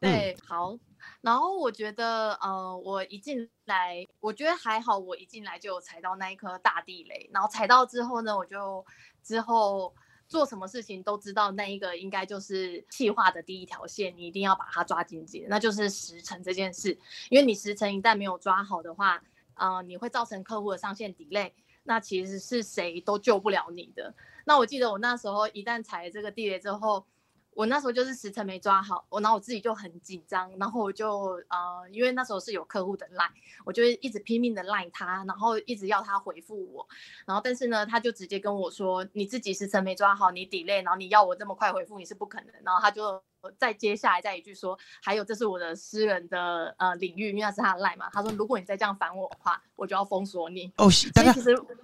Speaker 4: 对，好，然后我觉得，呃，我一进来，我觉得还好，我一进来就有踩到那一颗大地雷。然后踩到之后呢，我就之后做什么事情都知道，那一个应该就是计划的第一条线，你一定要把它抓紧紧，那就是时辰这件事。因为你时辰一旦没有抓好的话，呃，你会造成客户的上线 delay，那其实是谁都救不了你的。那我记得我那时候一旦踩了这个地雷之后。我那时候就是时辰没抓好，我然后我自己就很紧张，然后我就呃，因为那时候是有客户的赖，我就一直拼命的赖他，然后一直要他回复我，然后但是呢，他就直接跟我说，你自己时辰没抓好，你 delay，然后你要我这么快回复你是不可能，然后他就再接下来再一句说，还有这是我的私人的呃领域，因为那是他的赖嘛，他说如果你再这样烦我的话，我就要封锁你。
Speaker 1: 哦，大概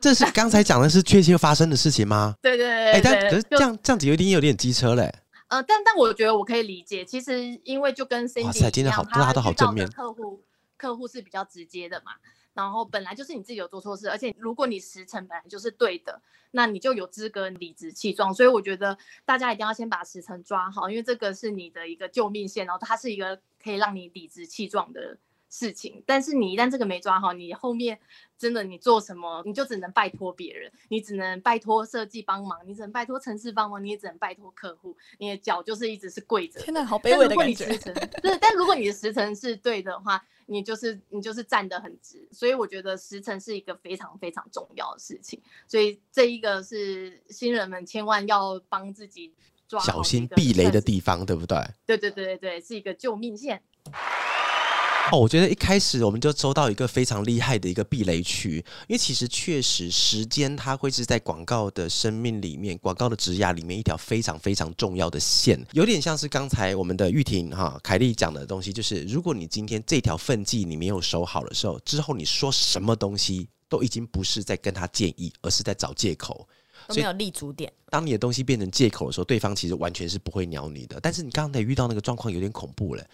Speaker 1: 这是刚才讲的是确切发生的事情吗？
Speaker 4: 对对对，哎，
Speaker 1: 但可是这样这样子有点有点机车嘞。
Speaker 4: 呃，但但我觉得我可以理解，其实因为就跟 Cindy 一样，他遇到的客户客户是比较直接的嘛，然后本来就是你自己有做错事，而且如果你时辰本来就是对的，那你就有资格理直气壮。所以我觉得大家一定要先把时辰抓好，因为这个是你的一个救命线，然后它是一个可以让你理直气壮的。事情，但是你一旦这个没抓好，你后面真的你做什么，你就只能拜托别人，你只能拜托设计帮忙，你只能拜托城市帮忙，你也只能拜托客户，你的脚就是一直是跪着。
Speaker 3: 天哪，好卑微的感觉。
Speaker 4: 对，但如果你的时辰是对的话，你就是你就是站得很直。所以我觉得时辰是一个非常非常重要的事情，所以这一个是新人们千万要帮自己抓
Speaker 1: 小心避雷的地方，对不对？
Speaker 4: 对对对对对，是一个救命线。
Speaker 1: 哦，我觉得一开始我们就收到一个非常厉害的一个避雷区，因为其实确实时间它会是在广告的生命里面、广告的职涯里面一条非常非常重要的线，有点像是刚才我们的玉婷哈凯丽讲的东西，就是如果你今天这条分际你没有守好的时候，之后你说什么东西都已经不是在跟他建议，而是在找借口。
Speaker 3: 没有立足点。
Speaker 1: 当你的东西变成借口的时候，对方其实完全是不会鸟你的。但是你刚才遇到那个状况有点恐怖了，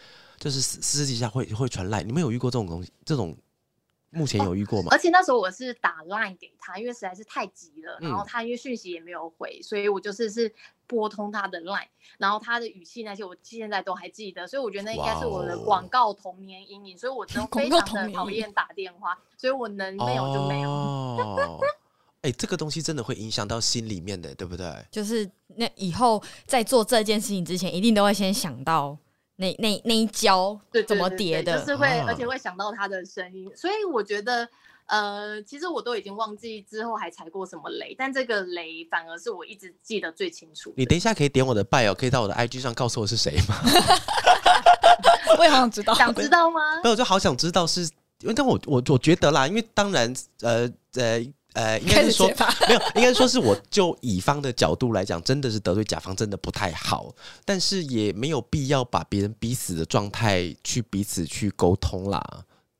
Speaker 1: 就是私私底下会会传赖。你们有遇过这种东西？这种目前有遇过吗？
Speaker 4: 而且那时候我是打 line 给他，因为实在是太急了。然后他因为讯息也没有回，所以我就是是拨通他的 line，然后他的语气那些我现在都还记得。所以我觉得那应该是我的广告童年阴影，所以我都 非常的讨厌打电话，所以我能没有就没有。
Speaker 1: 哎，这个东西真的会影响到心里面的，对不对？
Speaker 3: 就是那以后在做这件事情之前，一定都会先想到那那那一跤怎么叠的，
Speaker 4: 就是会，而且会想到他的声音。所以我觉得，呃，其实我都已经忘记之后还踩过什么雷，但这个雷反而是我一直记得最清楚。
Speaker 1: 你等一下可以点我的拜哦，可以到我的 IG 上告诉我是谁吗？
Speaker 3: 我也好想知道，
Speaker 4: 想知道吗？
Speaker 1: 没有，就好想知道是，因为但我我我觉得啦，因为当然，呃呃。呃，应该是说没有，应该说是我就乙方的角度来讲，真的是得罪甲方真的不太好，但是也没有必要把别人逼死的状态去彼此去沟通啦。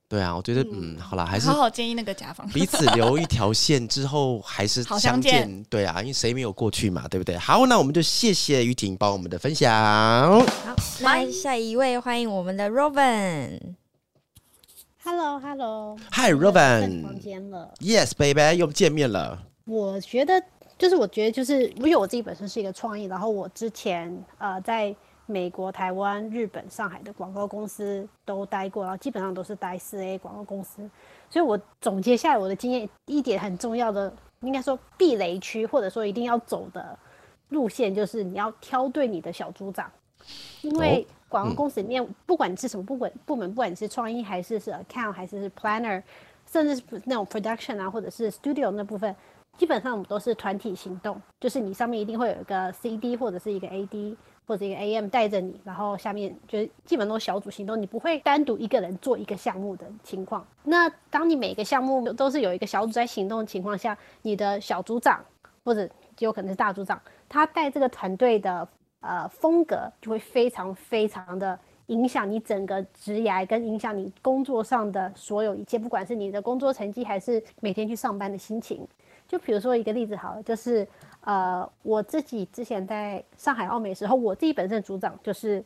Speaker 1: 对啊，我觉得嗯，好了，还是
Speaker 2: 好好建议那个甲方
Speaker 1: 彼此留一条线之后还是相见。对啊，因为谁没有过去嘛，对不对？好，那我们就谢谢于婷帮我们的分享。好，
Speaker 3: 来下一位，欢迎我们的 Robin。
Speaker 5: Hello，Hello。
Speaker 1: Hi，Robin。
Speaker 5: 房间了。
Speaker 1: Yes，baby，又见面了。
Speaker 5: 我觉得，就是我觉得，就是因为我自己本身是一个创意，然后我之前呃在美国、台湾、日本、上海的广告公司都待过，然后基本上都是待四 A 广告公司，所以我总结下来我的经验，一点很重要的，应该说避雷区，或者说一定要走的路线，就是你要挑对你的小组长，因为。广告公司里面，不管你是什么部管，部门不管你是创意还是是 account 还是是 planner，甚至是那种 production 啊，或者是 studio 那部分，基本上我们都是团体行动，就是你上面一定会有一个 CD 或者是一个 AD 或者一个 AM 带着你，然后下面就是基本都是小组行动，你不会单独一个人做一个项目的情况。那当你每个项目都是有一个小组在行动的情况下，你的小组长或者有可能是大组长，他带这个团队的。呃，风格就会非常非常的影响你整个职涯，跟影响你工作上的所有一切，不管是你的工作成绩，还是每天去上班的心情。就比如说一个例子，好了，就是呃，我自己之前在上海奥美时候，我自己本身组长就是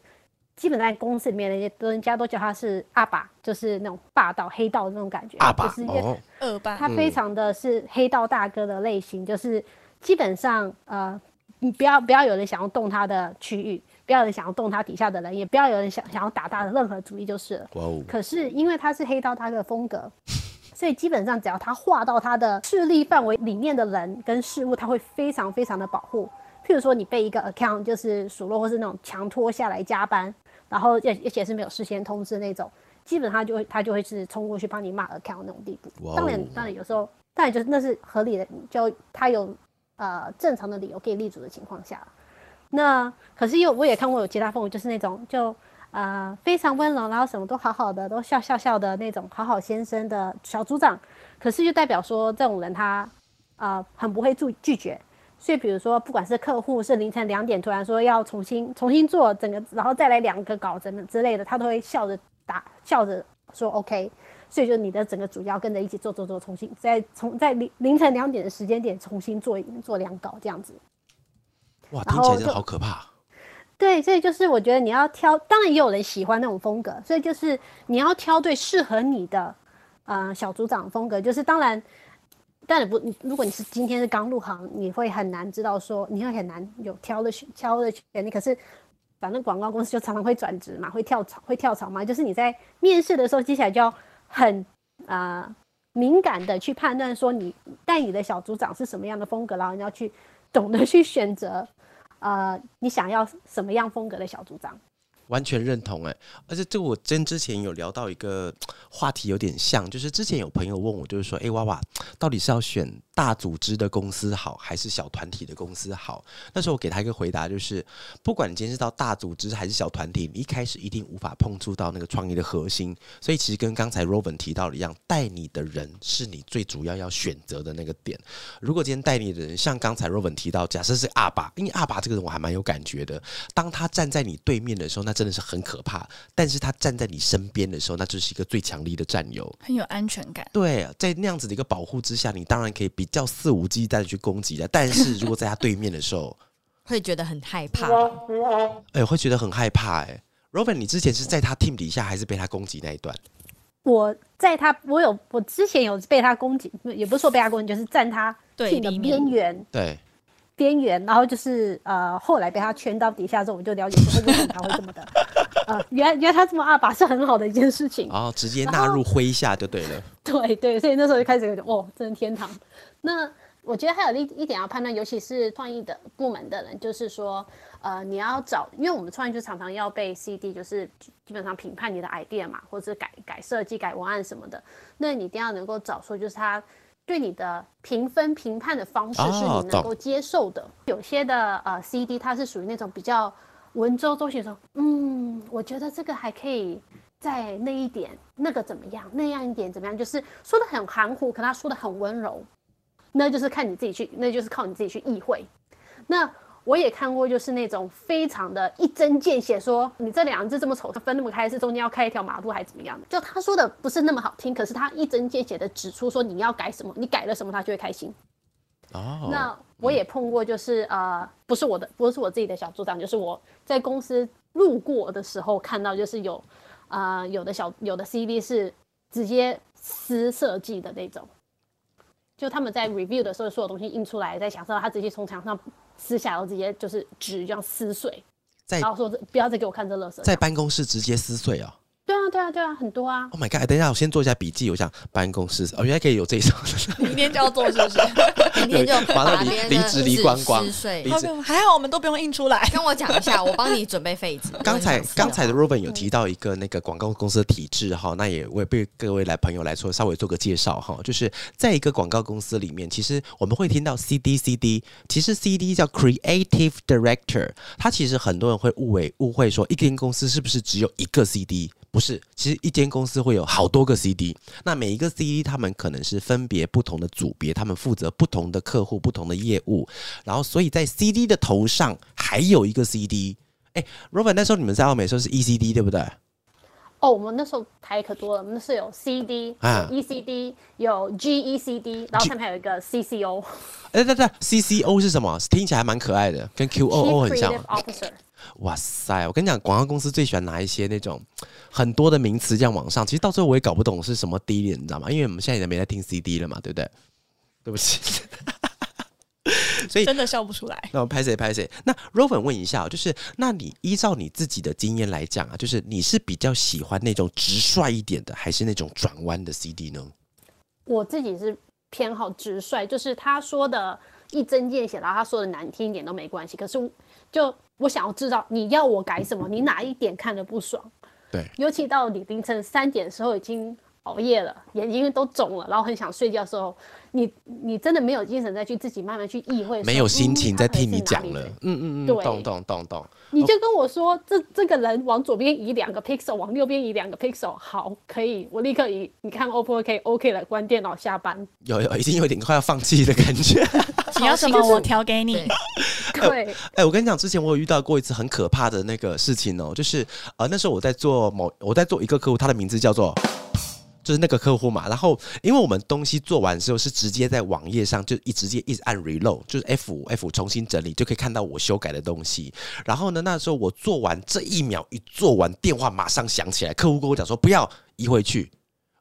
Speaker 5: 基本在公司里面人家都叫他是阿爸，就是那种霸道黑道的那种感觉，
Speaker 1: 阿爸
Speaker 5: 就是
Speaker 2: 二爸，
Speaker 5: 他非常的是黑道大哥的类型，就是基本上呃。你不要不要有人想要动他的区域，不要有人想要动他底下的人，也不要有人想想要打他的任何主意就是了。哇哦！可是因为他是黑道他的风格，所以基本上只要他画到他的势力范围里面的人跟事物，他会非常非常的保护。譬如说你被一个 account 就是数落或是那种强拖下来加班，然后也而且是没有事先通知那种，基本上就会他就会是冲过去帮你骂 account 那种地步。当然当然有时候当然就是那是合理的，就他有呃正常的理由可以立足的情况下。那可是又我也看过有其他风格，就是那种就呃非常温柔，然后什么都好好的，都笑笑笑的那种好好先生的小组长。可是就代表说这种人他呃很不会拒拒绝。所以比如说不管是客户是凌晨两点突然说要重新重新做整个，然后再来两个稿子之类的，他都会笑着打笑着说 OK。所以就你的整个主要跟着一起做做做，重新再从在凌凌晨两点的时间点重新做做两稿这样子。
Speaker 1: 哇，听起来真的好可怕。
Speaker 5: 对，所以就是我觉得你要挑，当然也有人喜欢那种风格，所以就是你要挑对适合你的，呃，小组长风格。就是当然，但你不，如果你是今天是刚入行，你会很难知道说，你会很难有挑的选挑的权利。可是，反正广告公司就常常会转职嘛，会跳槽，会跳槽嘛。就是你在面试的时候，接下来就要很啊敏感的去判断说，你带你的小组长是什么样的风格，然后你要去懂得去选择。呃，你想要什么样风格的小组长？
Speaker 1: 完全认同哎，而且这我真之前有聊到一个话题，有点像，就是之前有朋友问我，就是说，哎，娃娃到底是要选大组织的公司好，还是小团体的公司好？那时候我给他一个回答，就是不管你今天是到大组织还是小团体，你一开始一定无法碰触到那个创意的核心。所以其实跟刚才 Robin 提到的一样，带你的人是你最主要要选择的那个点。如果今天带你的人像刚才 Robin 提到，假设是阿爸，因为阿爸这个人我还蛮有感觉的，当他站在你对面的时候，那真的是很可怕，但是他站在你身边的时候，那就是一个最强力的战友，
Speaker 2: 很有安全感。
Speaker 1: 对，在那样子的一个保护之下，你当然可以比较肆无忌惮的去攻击的。但是如果在他对面的时候，
Speaker 3: 会觉得很害怕。
Speaker 1: 哎，会觉得很害怕。哎，Robin，你之前是在他 team 底下，还是被他攻击那一段？
Speaker 5: 我在他，我有，我之前有被他攻击，也不是说被他攻击，就是站他 team 的边缘。
Speaker 1: 对。
Speaker 5: 边缘，然后就是呃，后来被他圈到底下之后，我就了解说为什么他会这么的，呃，原来原来他这么二把是很好的一件事情，
Speaker 1: 哦直接纳入麾下就对了。
Speaker 5: 对对，所以那时候就开始有点哦，真的天堂。那我觉得还有一一点要判断，尤其是创意的部门的人，就是说呃，你要找，因为我们创意就常常要被 CD，就是基本上评判你的 idea 嘛，或者是改改设计、改文案什么的，那你一定要能够找出就是他。对你的评分评判的方式是你能够接受的。有些的呃 CD 它是属于那种比较文绉绉型说，嗯，我觉得这个还可以在那一点，那个怎么样，那样一点怎么样，就是说的很含糊，可他说的很温柔，那就是看你自己去，那就是靠你自己去意会。那。我也看过，就是那种非常的一针见血，说你这两个字这么丑，它分那么开，是中间要开一条马路还是怎么样的？就他说的不是那么好听，可是他一针见血的指出说你要改什么，你改了什么，他就会开心。哦，那我也碰过，就是呃，不是我的，不是我自己的小组长，就是我在公司路过的时候看到，就是有啊，有的小有的 CV 是直接私设计的那种，就他们在 review 的时候，所有东西印出来，在墙上，他直接从墙上。撕下，然后直接就是纸这样撕碎，然后说不要再给我看这垃圾，
Speaker 1: 在办公室直接撕碎啊。
Speaker 5: 对啊，对啊，对啊，很多啊
Speaker 1: ！Oh my god！等一下，我先做一下笔记。我想办公室哦，原来可以有这一种。
Speaker 3: 明天就要做，是不是？明天就
Speaker 1: 马上离离职离光光。
Speaker 2: 还好我们都不用印出来。
Speaker 3: 跟我讲一下，我帮你准备废纸。
Speaker 1: 刚才刚才的 Robin 有提到一个那个广告公司的体制哈，那也我也被各位来朋友来说稍微做个介绍哈。就是在一个广告公司里面，其实我们会听到 CD CD，其实 CD 叫 Creative Director，他其实很多人会误为误会说一间公司是不是只有一个 CD？不是，其实一间公司会有好多个 CD，那每一个 CD 他们可能是分别不同的组别，他们负责不同的客户、不同的业务，然后所以在 CD 的头上还有一个 CD。哎，Robin，那时候你们在澳美时候是 ECD 对不对？
Speaker 5: 哦，我们那时候台可多了，我们是有 CD 啊，ECD 有 GECD，然后上面还有一个 CCO。
Speaker 1: 哎，对对，CCO 是什么？听起来蛮可爱的，跟 QOO 很像。哇塞！我跟你讲，广告公司最喜欢拿一些那种很多的名词这样往上，其实到最后我也搞不懂是什么低点，你知道吗？因为我们现在也没在听 CD 了嘛，对不对？对不起。所以
Speaker 2: 真的笑不出来。
Speaker 1: 那 我拍谁拍谁？那 Roven 问一下，就是那你依照你自己的经验来讲啊，就是你是比较喜欢那种直率一点的，还是那种转弯的 CD 呢？
Speaker 5: 我自己是偏好直率，就是他说的一针见血，然后他说的难听一点都没关系。可是就我想要知道你要我改什么，你哪一点看的不爽？
Speaker 1: 对，
Speaker 5: 尤其到你凌晨三点的时候已经。熬夜了，眼睛都肿了，然后很想睡觉的时候，你你真的没有精神再去自己慢慢去意会，
Speaker 1: 没有心情再听你讲了，嗯嗯嗯，对懂懂懂懂。
Speaker 5: 你就跟我说，这这个人往左边移两个 pixel，往右边移两个 pixel，好，可以，我立刻移。你看 O P O K O K 了，关电脑下班。
Speaker 1: 有有，已经有点快要放弃的感觉。
Speaker 2: 你要什么，我调给你。
Speaker 5: 对，
Speaker 1: 哎，我跟你讲，之前我有遇到过一次很可怕的那个事情哦，就是呃，那时候我在做某，我在做一个客户，他的名字叫做。就是那个客户嘛，然后因为我们东西做完之后是直接在网页上就一直接一直按 reload，就是 F 五 F 重新整理就可以看到我修改的东西。然后呢，那时候我做完这一秒一做完，电话马上响起来，客户跟我讲说不要移回去，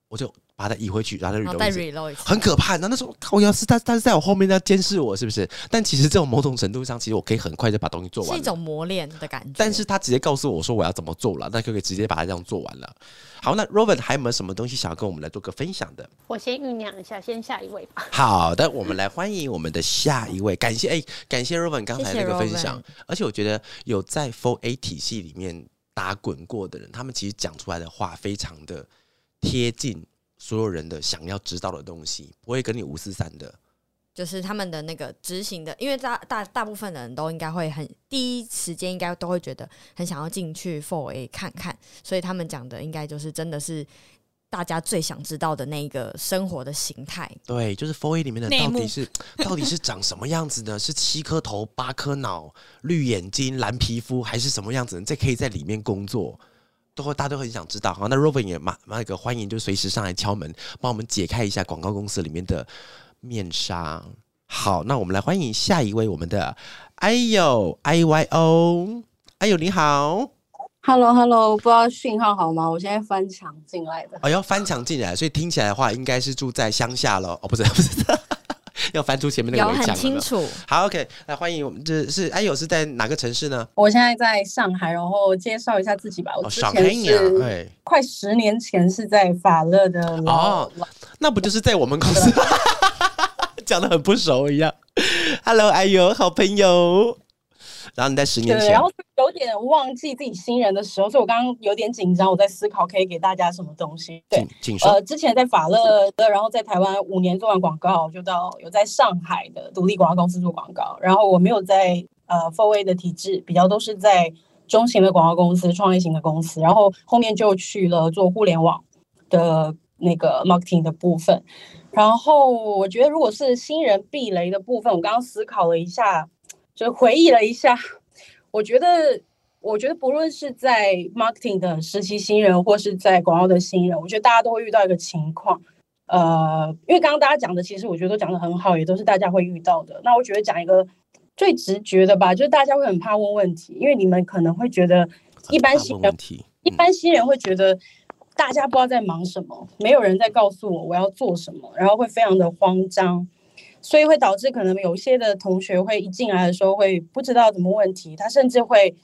Speaker 1: 我就。把它移回去，然后再
Speaker 3: reload 一次，
Speaker 1: 很可怕。那那时候我要是他，他是在我后面在监视我，是不是？但其实这种某种程度上，其实我可以很快就把东西做完，
Speaker 3: 是一种磨练的感觉。
Speaker 1: 但是他直接告诉我说我要怎么做了，那就可以直接把它这样做完了。好，那 Robin 还有没有什么东西想要跟我们来做个分享的？
Speaker 5: 我先酝酿一下，先下一位吧。
Speaker 1: 好的，我们来欢迎我们的下一位。感谢哎，感谢 Robin 刚才那个分享。而且我觉得有在 Four A 体系里面打滚过的人，他们其实讲出来的话非常的贴近。所有人的想要知道的东西，不会跟你五四三的，
Speaker 3: 就是他们的那个执行的，因为大大大部分的人都应该会很第一时间应该都会觉得很想要进去 Four A 看看，所以他们讲的应该就是真的是大家最想知道的那个生活的形态。
Speaker 1: 对，就是 Four A 里面的到底是 到底是长什么样子呢？是七颗头、八颗脑、绿眼睛、蓝皮肤，还是什么样子？这可以在里面工作。都会，大家都很想知道。好，那 Robin 也蛮那个欢迎，就随时上来敲门，帮我们解开一下广告公司里面的面纱。好，那我们来欢迎下一位，我们的哎呦 I Y O，哎呦你好
Speaker 6: ，Hello Hello，不知道信号好吗？我现在翻墙进来的。
Speaker 1: 哦，要翻墙进来，所以听起来的话，应该是住在乡下了。哦，不是不是。要翻出前面那个围墙
Speaker 3: 很清楚。
Speaker 1: 好，OK，来欢迎我们，这是哎友是在哪个城市呢？
Speaker 6: 我现在在上海，然后介绍一下自己吧。我之前是快十年前是在法乐的哦，
Speaker 1: 那不就是在我们公司 讲的很不熟一样？Hello，哎呦，好朋友。然后你在十年前，
Speaker 6: 然后有点忘记自己新人的时候，所以我刚刚有点紧张，我在思考可以给大家什么东西。对。
Speaker 1: 呃，
Speaker 6: 之前在法乐的，然后在台湾五年做完广告，就到有在上海的独立广告公司做广告。然后我没有在呃 Four A 的体制，比较都是在中型的广告公司、创业型的公司。然后后面就去了做互联网的那个 marketing 的部分。然后我觉得，如果是新人避雷的部分，我刚刚思考了一下。就回忆了一下，我觉得，我觉得不论是在 marketing 的实习新人，或是在广告的新人，我觉得大家都会遇到一个情况，呃，因为刚刚大家讲的，其实我觉得都讲的很好，也都是大家会遇到的。那我觉得讲一个最直觉的吧，就是大家会很怕问问题，因为你们可能会觉得，一般新人，一般新人会觉得大家不知道在忙什么，没有人在告诉我我要做什么，然后会非常的慌张。所以会导致可能有些的同学会一进来的时候会不知道怎么问题，他甚至会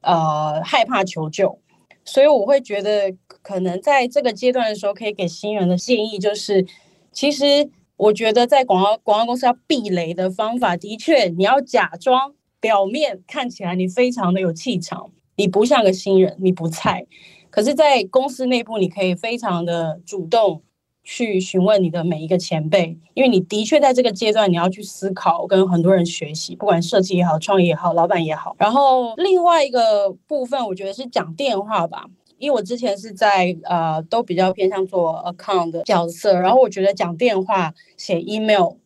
Speaker 6: 呃害怕求救。所以我会觉得，可能在这个阶段的时候，可以给新人的建议就是，其实我觉得在广告广告公司要避雷的方法，的确你要假装表面看起来你非常的有气场，你不像个新人，你不菜，可是，在公司内部你可以非常的主动。去询问你的每一个前辈，因为你的确在这个阶段，你要去思考，跟很多人学习，不管设计也好，创业也好，老板也好。然后另外一个部分，我觉得是讲电话吧，因为我之前是在呃都比较偏向做 account 的角色，然后我觉得讲电话、写 email，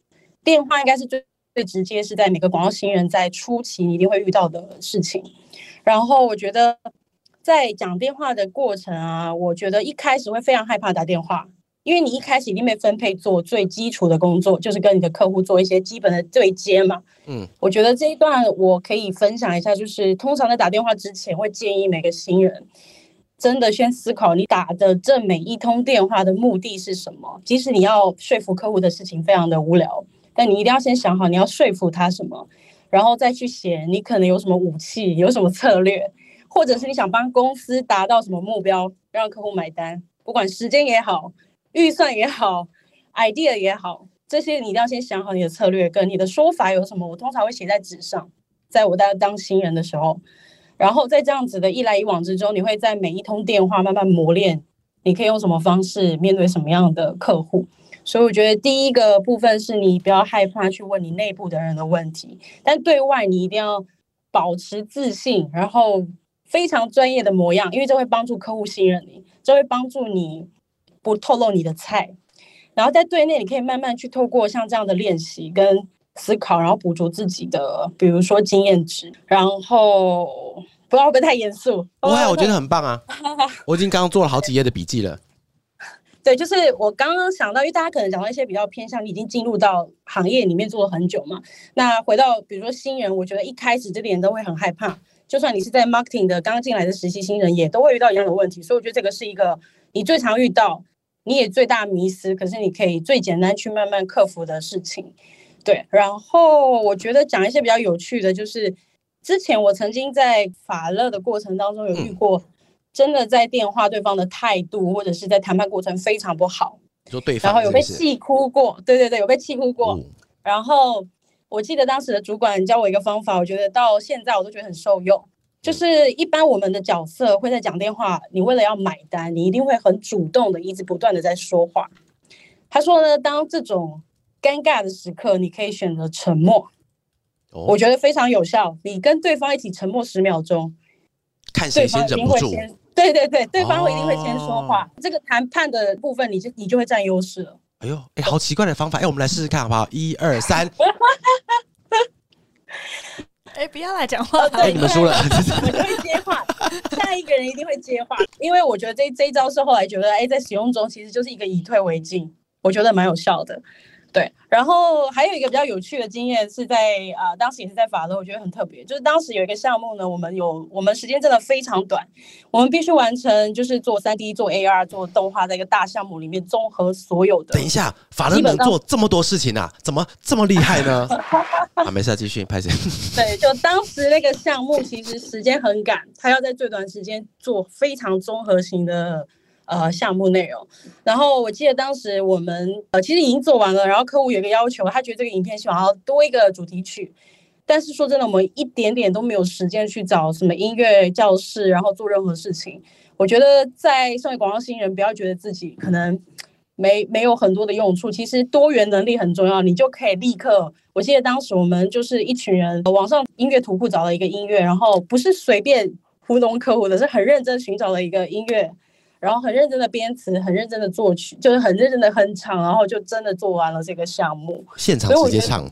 Speaker 6: 电话应该是最最直接，是在每个广告新人在初期一定会遇到的事情。然后我觉得在讲电话的过程啊，我觉得一开始会非常害怕打电话。因为你一开始已经被分配做最基础的工作，就是跟你的客户做一些基本的对接嘛。嗯，我觉得这一段我可以分享一下，就是通常在打电话之前，会建议每个新人真的先思考你打的这每一通电话的目的是什么。即使你要说服客户的事情非常的无聊，但你一定要先想好你要说服他什么，然后再去写你可能有什么武器，有什么策略，或者是你想帮公司达到什么目标，让客户买单，不管时间也好，预算也好，idea 也好，这些你一定要先想好你的策略跟你的说法有什么。我通常会写在纸上，在我在当新人的时候，然后在这样子的一来一往之中，你会在每一通电话慢慢磨练，你可以用什么方式面对什么样的客户。所以我觉得第一个部分是你不要害怕去问你内部的人的问题，但对外你一定要保持自信，然后非常专业的模样，因为这会帮助客户信任你，这会帮助你不透露你的菜。然后在队内，你可以慢慢去透过像这样的练习跟思考，然后补足自己的，比如说经验值。然后不要不太严肃，
Speaker 1: 不会，我觉得很棒啊！我已经刚刚做了好几页的笔记了。
Speaker 6: 对，就是我刚刚想到，因为大家可能讲到一些比较偏向你已经进入到行业里面做了很久嘛。那回到比如说新人，我觉得一开始这点都会很害怕。就算你是在 marketing 的刚进来的实习新人，也都会遇到一样的问题。所以我觉得这个是一个你最常遇到，你也最大迷失，可是你可以最简单去慢慢克服的事情。对，然后我觉得讲一些比较有趣的，就是之前我曾经在法乐的过程当中有遇过。真的在电话对方的态度，或者是在谈判过程非常不好，
Speaker 1: 说对方，
Speaker 6: 然后有被气哭过，对对对，有被气哭过。然后我记得当时的主管教我一个方法，我觉得到现在我都觉得很受用。就是一般我们的角色会在讲电话，你为了要买单，你一定会很主动的，一直不断的在说话。他说呢，当这种尴尬的时刻，你可以选择沉默，我觉得非常有效。你跟对方一起沉默十秒钟，
Speaker 1: 看谁先忍不住。
Speaker 6: 对对对，对方会一定会先说话，这个谈判的部分，你就你就会占优势了。
Speaker 1: 哎呦，哎，好奇怪的方法，哎，我们来试试看好不好？一二三，
Speaker 2: 哎，不要来讲话，
Speaker 1: 哎，你们输了，
Speaker 6: 我就会接话，下一个人一定会接话，因为我觉得这这一招是后来觉得，哎，在使用中其实就是一个以退为进，我觉得蛮有效的。对，然后还有一个比较有趣的经验是在啊，当时也是在法乐，我觉得很特别，就是当时有一个项目呢，我们有我们时间真的非常短，我们必须完成就是做三 D、做 AR、做动画的一个大项目里面综合所有的。
Speaker 1: 等一下，法乐能做这么多事情啊？怎么这么厉害呢？啊，没事，继续拍摄。
Speaker 6: 对，就当时那个项目其实时间很赶，他要在最短时间做非常综合型的。呃，项目内容，然后我记得当时我们呃其实已经做完了，然后客户有个要求，他觉得这个影片希望要多一个主题曲，但是说真的，我们一点点都没有时间去找什么音乐教室，然后做任何事情。我觉得在身为广告新人，不要觉得自己可能没没有很多的用处，其实多元能力很重要，你就可以立刻。我记得当时我们就是一群人，网上音乐图库找了一个音乐，然后不是随便糊弄客户的，是很认真寻找了一个音乐。然后很认真的编词，很认真的作曲，就是很认真的哼唱，然后就真的做完了这个项目。
Speaker 1: 现场直接唱，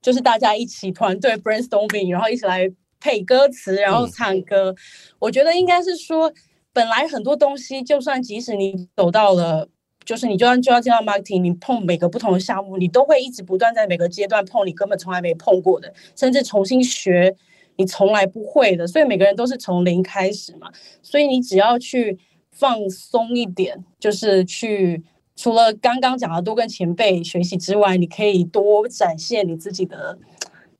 Speaker 6: 就是大家一起团队 brainstorming，然后一起来配歌词，然后唱歌。我觉得应该是说，本来很多东西，就算即使你走到了，就是你就算就要进到 marketing，你碰每个不同的项目，你都会一直不断在每个阶段碰你根本从来没碰过的，甚至重新学你从来不会的。所以每个人都是从零开始嘛，所以你只要去。放松一点，就是去除了刚刚讲的多跟前辈学习之外，你可以多展现你自己的，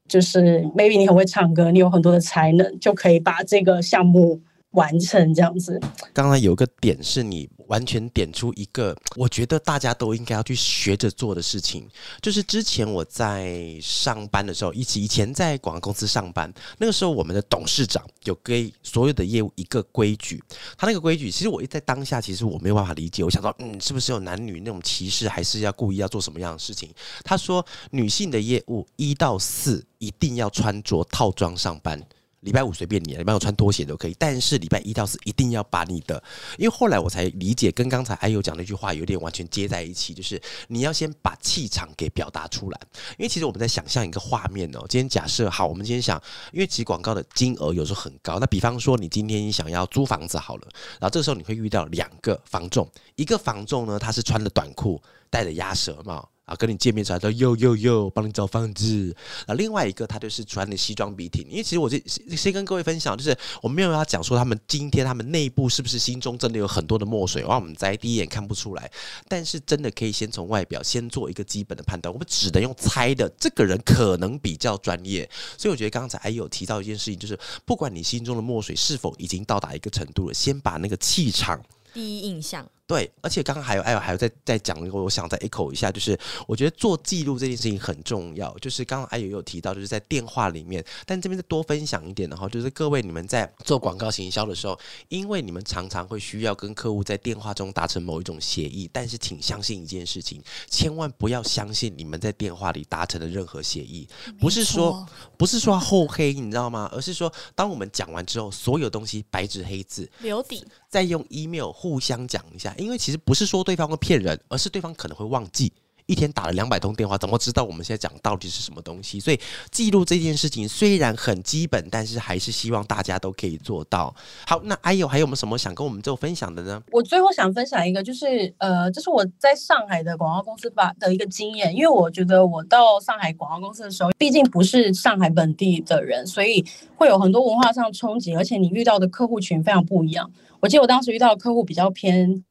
Speaker 6: 就是 maybe 你很会唱歌，你有很多的才能，就可以把这个项目。完成这样子。
Speaker 1: 刚才有个点是你完全点出一个，我觉得大家都应该要去学着做的事情，就是之前我在上班的时候，一起以前在广告公司上班，那个时候我们的董事长有给所有的业务一个规矩，他那个规矩其实我一在当下其实我没有办法理解，我想说，嗯，是不是有男女那种歧视，还是要故意要做什么样的事情？他说，女性的业务一到四一定要穿着套装上班。礼拜五随便你，礼拜五穿拖鞋都可以，但是礼拜一到四一定要把你的，因为后来我才理解，跟刚才哎呦讲那句话有点完全接在一起，就是你要先把气场给表达出来。因为其实我们在想象一个画面哦，今天假设好，我们今天想，因为其实广告的金额有时候很高，那比方说你今天你想要租房子好了，然后这个时候你会遇到两个房仲，一个房仲呢他是穿的短裤，戴着鸭舌帽。啊，跟你见面出来都又又又帮你找房子。啊，另外一个他就是穿的西装笔挺，因为其实我这先跟各位分享，就是我没有要讲说他们今天他们内部是不是心中真的有很多的墨水，让我们在第一眼看不出来。但是真的可以先从外表先做一个基本的判断，我们只能用猜的，这个人可能比较专业。所以我觉得刚才还有提到一件事情，就是不管你心中的墨水是否已经到达一个程度了，先把那个气场。
Speaker 3: 第一印象。
Speaker 1: 对，而且刚刚还有，还有，还有在在讲一个，我想再 echo 一下，就是我觉得做记录这件事情很重要。就是刚刚还有有提到，就是在电话里面，但这边再多分享一点的话，就是各位你们在做广告行销的时候，因为你们常常会需要跟客户在电话中达成某一种协议，但是请相信一件事情，千万不要相信你们在电话里达成的任何协议，不是说不是说厚黑，你知道吗？而是说当我们讲完之后，所有东西白纸黑字
Speaker 2: 留底。
Speaker 1: 再用 email 互相讲一下，因为其实不是说对方会骗人，而是对方可能会忘记。一天打了两百通电话，怎么知道我们现在讲到底是什么东西？所以记录这件事情虽然很基本，但是还是希望大家都可以做到。好，那还有还有没有什么想跟我们做分享的呢？
Speaker 6: 我最后想分享一个，就是呃，这是我在上海的广告公司吧的一个经验，因为我觉得我到上海广告公司的时候，毕竟不是上海本地的人，所以会有很多文化上冲击，而且你遇到的客户群非常不一样。我记得我当时遇到的客户比较偏。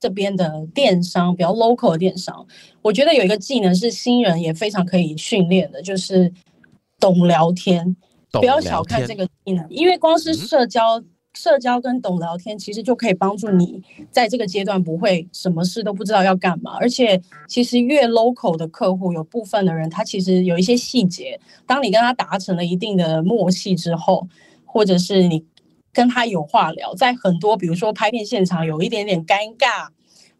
Speaker 6: 这边的电商比较 local 的电商，我觉得有一个技能是新人也非常可以训练的，就是懂聊天。不要小看这个技能，因为光是社交、社交跟懂聊天，其实就可以帮助你在这个阶段不会什么事都不知道要干嘛。而且，其实越 local 的客户，有部分的人他其实有一些细节，当你跟他达成了一定的默契之后，或者是你。跟他有话聊，在很多比如说拍片现场有一点点尴尬，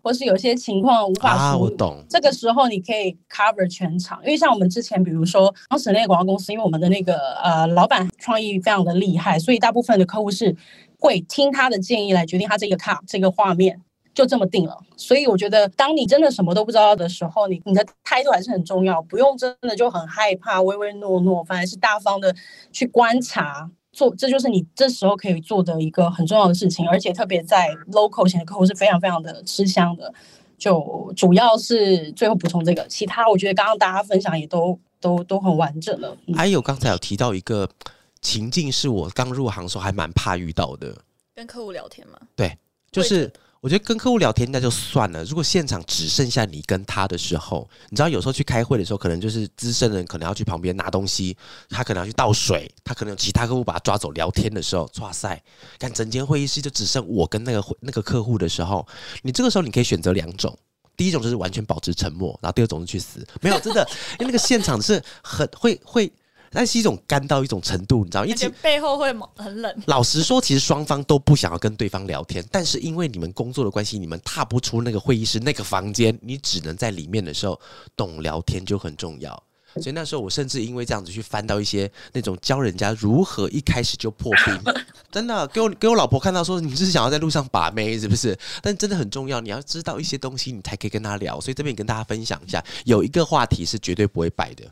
Speaker 6: 或是有些情况无法
Speaker 1: 处理，
Speaker 6: 这个时候你可以 cover 全场。因为像我们之前，比如说当时那个广告公司，因为我们的那个呃老板创意非常的厉害，所以大部分的客户是会听他的建议来决定他这个卡这个画面就这么定了。所以我觉得，当你真的什么都不知道的时候，你你的态度还是很重要，不用真的就很害怕唯唯诺诺，反而是大方的去观察。做，这就是你这时候可以做的一个很重要的事情，而且特别在 local 型的客户是非常非常的吃香的。就主要是最后补充这个，其他我觉得刚刚大家分享也都都都很完整了。
Speaker 1: 还有刚才有提到一个情境，是我刚入行的时候还蛮怕遇到的，
Speaker 2: 跟客户聊天嘛？
Speaker 1: 对，就是。我觉得跟客户聊天那就算了，如果现场只剩下你跟他的时候，你知道有时候去开会的时候，可能就是资深人可能要去旁边拿东西，他可能要去倒水，他可能有其他客户把他抓走聊天的时候，哇塞，看整间会议室就只剩我跟那个那个客户的时候，你这个时候你可以选择两种，第一种就是完全保持沉默，然后第二种是去死，没有真的，因为那个现场是很会会。那是一种干到一种程度，你知道吗？
Speaker 2: 而且背后会很冷。
Speaker 1: 老实说，其实双方都不想要跟对方聊天，但是因为你们工作的关系，你们踏不出那个会议室那个房间，你只能在里面的时候懂聊天就很重要。所以那时候我甚至因为这样子去翻到一些那种教人家如何一开始就破冰，真的给我给我老婆看到说你是想要在路上把妹是不是？但真的很重要，你要知道一些东西，你才可以跟他聊。所以这边跟大家分享一下，有一个话题是绝对不会摆的。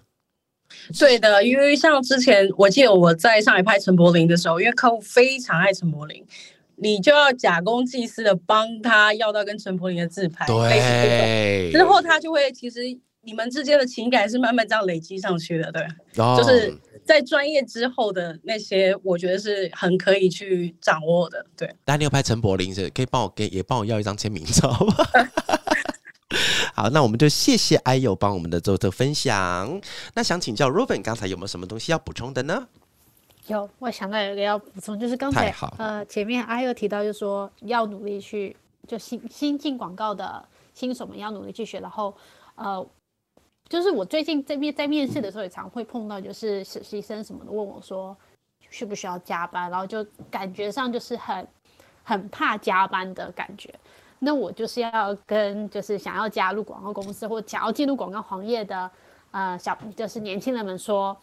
Speaker 6: 对的，因为像之前我记得我在上海拍陈柏霖的时候，因为客户非常爱陈柏霖，你就要假公济私的帮他要到跟陈柏霖的自拍，
Speaker 1: 对，
Speaker 6: 之后他就会其实你们之间的情感是慢慢这样累积上去的，对，就是在专业之后的那些，我觉得是很可以去掌握的，对。
Speaker 1: 那你有拍陈柏霖是可以帮我给也帮我要一张签名照吗？好，那我们就谢谢艾友帮我们的做这分享。那想请教 Robin，刚才有没有什么东西要补充的呢？
Speaker 5: 有，我想到有一个要补充，就是刚才呃前面阿友提到，就是说要努力去，就新新进广告的新手们要努力去学。然后呃，就是我最近在面在面试的时候也常会碰到，就是实习生什么的问我说需不需要加班，然后就感觉上就是很很怕加班的感觉。那我就是要跟就是想要加入广告公司或想要进入广告行业的呃小就是年轻人们说，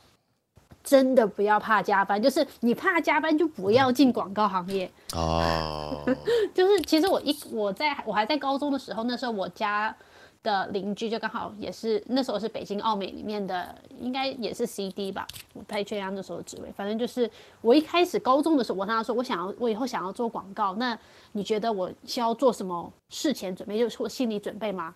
Speaker 5: 真的不要怕加班，就是你怕加班就不要进广告行业哦。就是其实我一我在我还在高中的时候，那时候我家。的邻居就刚好也是那时候是北京奥美里面的，应该也是 CD 吧，我不太确定那时候的职位。反正就是我一开始高中的时候，我跟他说我想要我以后想要做广告，那你觉得我需要做什么事前准备，就是我心理准备吗？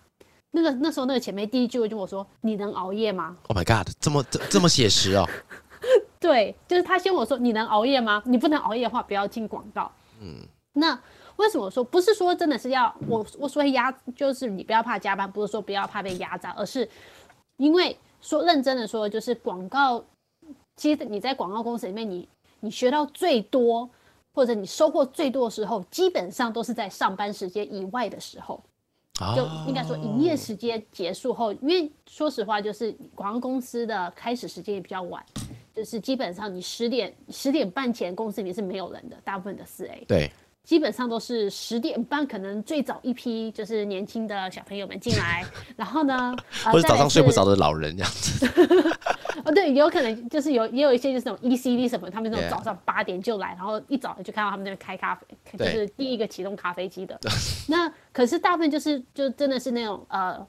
Speaker 5: 那个那时候那个前辈第一句就跟我说：“你能熬夜吗
Speaker 1: ？”Oh my god，这么这这么写实哦。
Speaker 5: 对，就是他先我说：“你能熬夜吗？你不能熬夜的话，不要进广告。”嗯，那为什么说不是说真的是要我我说压，就是你不要怕加班，不是说不要怕被压榨，而是因为说认真的说，就是广告，其实你在广告公司里面，你你学到最多或者你收获最多的时候，基本上都是在上班时间以外的时候。就应该说，营业时间结束后，因为说实话，就是广告公司的开始时间也比较晚，就是基本上你十点十点半前公司里面是没有人的，大部分的四 A
Speaker 1: 对。
Speaker 5: 基本上都是十点半，可能最早一批就是年轻的小朋友们进来，然后呢，
Speaker 1: 或者早上睡不着的老人这样子。
Speaker 5: 哦，对，有可能就是有也有一些就是那种 ECD 什么，他们那种早上八点就来，然后一早就看到他们那边开咖啡，就是第一个启动咖啡机的。那可是大部分就是就真的是那种呃。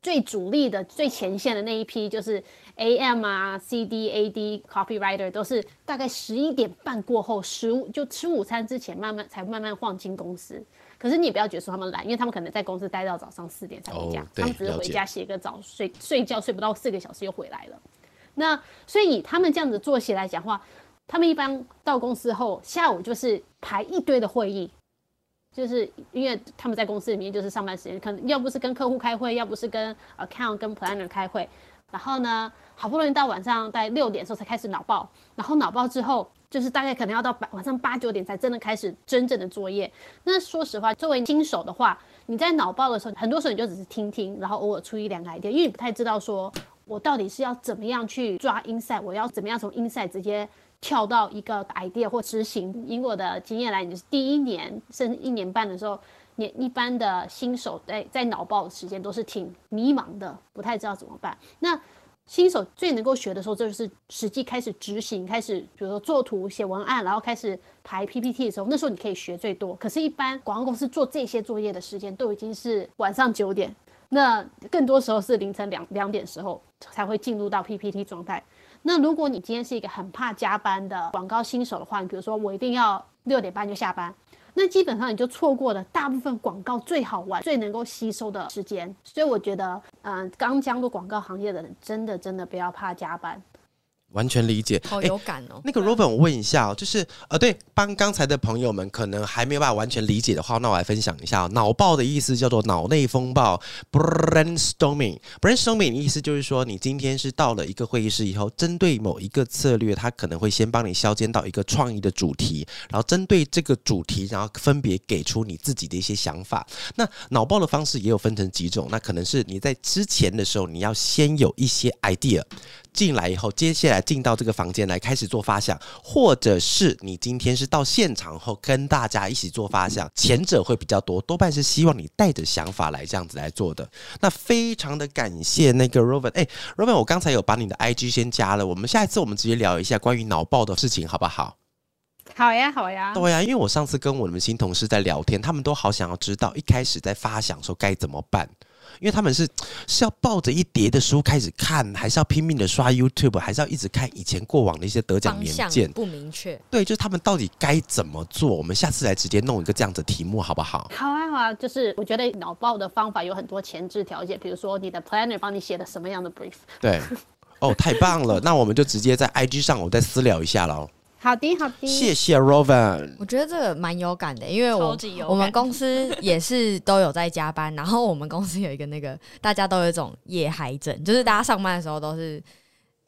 Speaker 5: 最主力的、最前线的那一批，就是 AM 啊、CD、AD、Copywriter，都是大概十一点半过后，十五就吃午餐之前，慢慢才慢慢晃进公司。可是你也不要觉得说他们懒，因为他们可能在公司待到早上四点才回家，他们只是回家洗个澡、睡睡觉，睡不到四个小时又回来了。那所以以他们这样子作息来讲话，他们一般到公司后，下午就是排一堆的会议。就是因为他们在公司里面就是上班时间，可能要不是跟客户开会，要不是跟 account 跟 planner 开会，然后呢，好不容易到晚上在六点的时候才开始脑爆，然后脑爆之后，就是大概可能要到晚上八九点才真的开始真正的作业。那说实话，作为新手的话，你在脑爆的时候，很多时候你就只是听听，然后偶尔出一两个 idea，因为你不太知道说我到底是要怎么样去抓 inside，我要怎么样从 inside 直接。跳到一个 idea 或执行，以我的经验来，你是第一年甚至一年半的时候，你一般的新手在在脑爆的时间都是挺迷茫的，不太知道怎么办。那新手最能够学的时候，就是实际开始执行，开始比如说做图、写文案，然后开始排 PPT 的时候，那时候你可以学最多。可是，一般广告公司做这些作业的时间都已经是晚上九点，那更多时候是凌晨两两点时候才会进入到 PPT 状态。那如果你今天是一个很怕加班的广告新手的话，你比如说我一定要六点半就下班，那基本上你就错过了大部分广告最好玩、最能够吸收的时间。所以我觉得，嗯，刚加入广告行业的人，真的真的不要怕加班。
Speaker 1: 完全理解，
Speaker 3: 好有感哦。
Speaker 1: 那个 Robin，我问一下哦，就是呃，对，帮刚才的朋友们可能还没有办法完全理解的话，那我来分享一下。哦脑爆的意思叫做脑内风暴，brainstorming。brainstorming 意思就是说，你今天是到了一个会议室以后，针对某一个策略，他可能会先帮你削尖到一个创意的主题，然后针对这个主题，然后分别给出你自己的一些想法。那脑爆的方式也有分成几种，那可能是你在之前的时候，你要先有一些 idea。进来以后，接下来进到这个房间来开始做发想，或者是你今天是到现场后跟大家一起做发想，前者会比较多，多半是希望你带着想法来这样子来做的。那非常的感谢那个 Robin，哎，Robin，我刚才有把你的 IG 先加了，我们下一次我们直接聊一下关于脑爆的事情，好不好？
Speaker 5: 好呀，好呀。
Speaker 1: 对呀，因为我上次跟我们新同事在聊天，他们都好想要知道一开始在发想时候该怎么办。因为他们是是要抱着一叠的书开始看，还是要拼命的刷 YouTube，还是要一直看以前过往的一些得奖年鉴？
Speaker 3: 不明确。
Speaker 1: 对，就是他们到底该怎么做？我们下次来直接弄一个这样的题目，好不好？
Speaker 5: 好啊，好啊。就是我觉得脑爆的方法有很多前置条件，比如说你的 planner 帮你写的什么样的 brief。
Speaker 1: 对，哦，太棒了！那我们就直接在 IG 上，我再私聊一下喽。
Speaker 5: 好的，好的，
Speaker 1: 谢谢 Rovan。
Speaker 3: 我觉得这个蛮有感的，因为我我们公司也是都有在加班，然后我们公司有一个那个 大家都有一种夜嗨症，就是大家上班的时候都是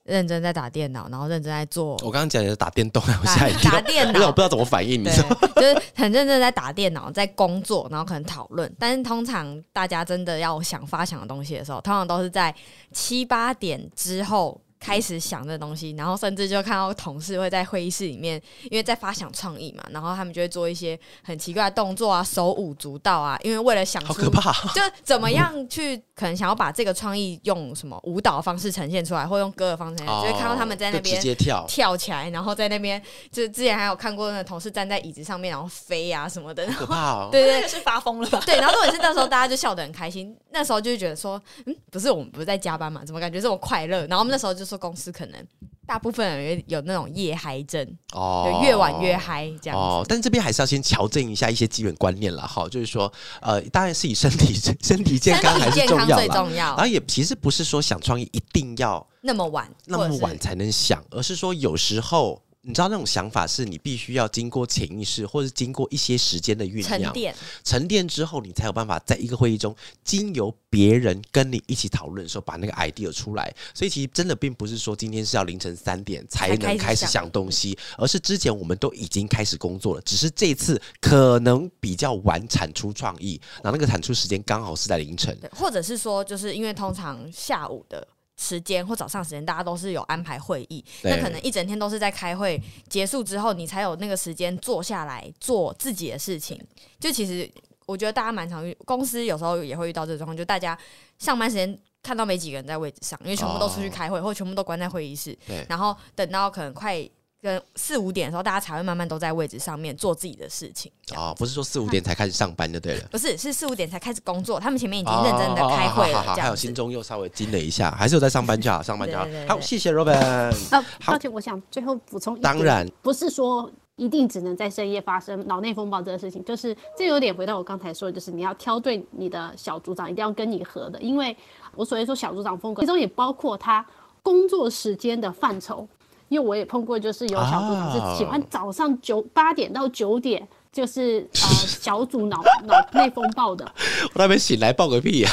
Speaker 3: 认真在打电脑，然后认真在做。
Speaker 1: 我刚刚讲的是打电动，我吓一
Speaker 3: 跳，打电脑，
Speaker 1: 我不知道怎么反应，你知道？
Speaker 3: 就是很认真在打电脑，在工作，然后可能讨论。但是通常大家真的要想发想的东西的时候，通常都是在七八点之后。开始想这东西，然后甚至就看到同事会在会议室里面，因为在发想创意嘛，然后他们就会做一些很奇怪的动作啊，手舞足蹈啊，因为为了想出，就怎么样去可能想要把这个创意用什么舞蹈的方式呈现出来，或用歌的方式呈现，就会看到他们在那边
Speaker 1: 直接跳
Speaker 3: 跳起来，然后在那边就之前还有看过那个同事站在椅子上面然后飞啊什么的，
Speaker 1: 可怕，
Speaker 3: 对对，
Speaker 2: 是发疯了吧？
Speaker 3: 对，然后也是那时候大家就笑得很开心，那时候就觉得说，嗯，不是我们不是在加班嘛，怎么感觉这么快乐？然后我们那时候就说公司可能。大部分人有那种夜嗨症哦，越晚越嗨这样哦。
Speaker 1: 但是这边还是要先调整一下一些基本观念了哈，就是说，呃，当然是以身体身体健康还是重要
Speaker 3: 重要。
Speaker 1: 然后也其实不是说想创业一定要
Speaker 3: 那么晚
Speaker 1: 那么晚才能想，而是说有时候。你知道那种想法是你必须要经过潜意识，或者是经过一些时间的酝酿、沉
Speaker 3: 淀、
Speaker 1: 沉淀之后，你才有办法在一个会议中，经由别人跟你一起讨论的时候，把那个 idea 出来。所以其实真的并不是说今天是要凌晨三点才能开始想东西，而是之前我们都已经开始工作了，只是这次可能比较晚产出创意，然后那个产出时间刚好是在凌晨，
Speaker 3: 或者是说，就是因为通常下午的。时间或早上时间，大家都是有安排会议，那可能一整天都是在开会，结束之后你才有那个时间坐下来做自己的事情。就其实我觉得大家蛮常遇，公司有时候也会遇到这种状况，就大家上班时间看到没几个人在位置上，因为全部都出去开会，或全部都关在会议室，然后等到可能快。跟四五点的时候，大家才会慢慢都在位置上面做自己的事情。
Speaker 1: 哦，不是说四五点才开始上班就对了。
Speaker 3: 不是，是四五点才开始工作。他们前面已经认真的开会了，
Speaker 1: 还有心中又稍微惊了一下，还是有在上班就好，上班就好。好，谢谢 Robin。
Speaker 5: 好，而且我想最后补充一点，
Speaker 1: 当然
Speaker 5: 不是说一定只能在深夜发生脑内风暴这个事情，就是这有点回到我刚才说的，就是你要挑对你的小组长，一定要跟你合的，因为我所谓说小组长风格，其中也包括他工作时间的范畴。因为我也碰过，就是有小组长是喜欢早上九八点到九点，就是呃 小组脑脑内风暴的。
Speaker 1: 我那边醒来报个屁呀！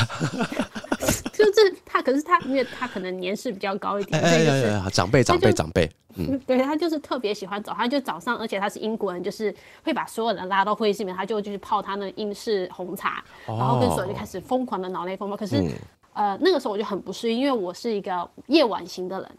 Speaker 5: 就是他，可是他，因为他可能年事比较高一点，哎
Speaker 1: 呀呀，长辈长辈长辈，
Speaker 5: 嗯，对他就是特别喜欢早，他就早上，而且他是英国人，就是会把所有人拉到会议室里面，他就就去泡他那英式红茶，然后跟所有人就开始疯狂的脑内风暴。可是呃那个时候我就很不适应，因为我是一个夜晚型的人。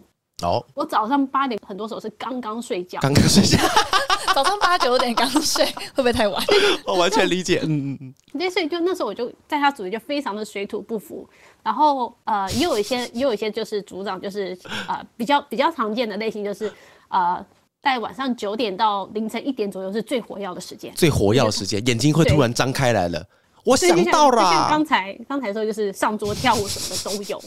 Speaker 5: 哦，我早上八点很多时候是刚刚睡觉，
Speaker 1: 刚刚睡觉，
Speaker 2: 早上八九点刚睡，会不会太晚？
Speaker 1: 我完全理解，嗯嗯嗯。
Speaker 5: 对，所以就那时候我就在他组里就非常的水土不服，然后呃也有一些也有一些就是组长就是呃比较比较常见的类型就是呃在晚上九点到凌晨一点左右是最火药的时间，
Speaker 1: 最火药的时间，眼睛会突然张开来了。我想到了，
Speaker 5: 像刚才刚才说就是上桌跳舞什么的都有。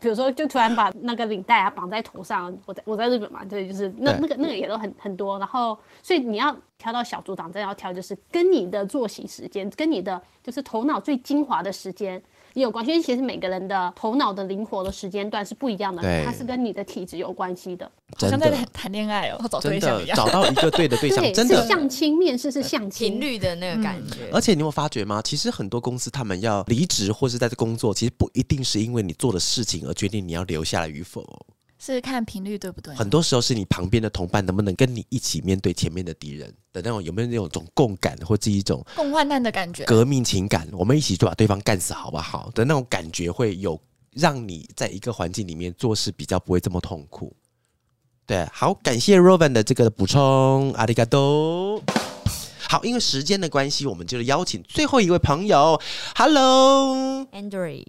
Speaker 5: 比如说，就突然把那个领带啊绑在头上，我在我在日本嘛，对，就是那那个那个也都很很多，然后所以你要挑到小组长，真要挑就是跟你的作息时间，跟你的就是头脑最精华的时间。也有关系，因为其实每个人的头脑的灵活的时间段是不一样的，它是跟你的体质有关系的。
Speaker 2: 好像在谈恋爱哦，找对象一样，
Speaker 1: 找到一个对的对象，真的
Speaker 5: 相亲面试是相亲
Speaker 3: 频率的那个感觉。
Speaker 1: 而且你有发觉吗？其实很多公司他们要离职或是在这工作，其实不一定是因为你做的事情而决定你要留下来与否。
Speaker 2: 是看频率对不对？
Speaker 1: 很多时候是你旁边的同伴能不能跟你一起面对前面的敌人的那种，有没有那种种共感或者一种
Speaker 2: 共患难的感觉？
Speaker 1: 革命情感，我们一起就把对方干死好不好？的那种感觉会有让你在一个环境里面做事比较不会这么痛苦。对，好，感谢 Rovan 的这个补充，阿里嘎多。好，因为时间的关系，我们就邀请最后一位朋友
Speaker 3: ，Hello，Andrew。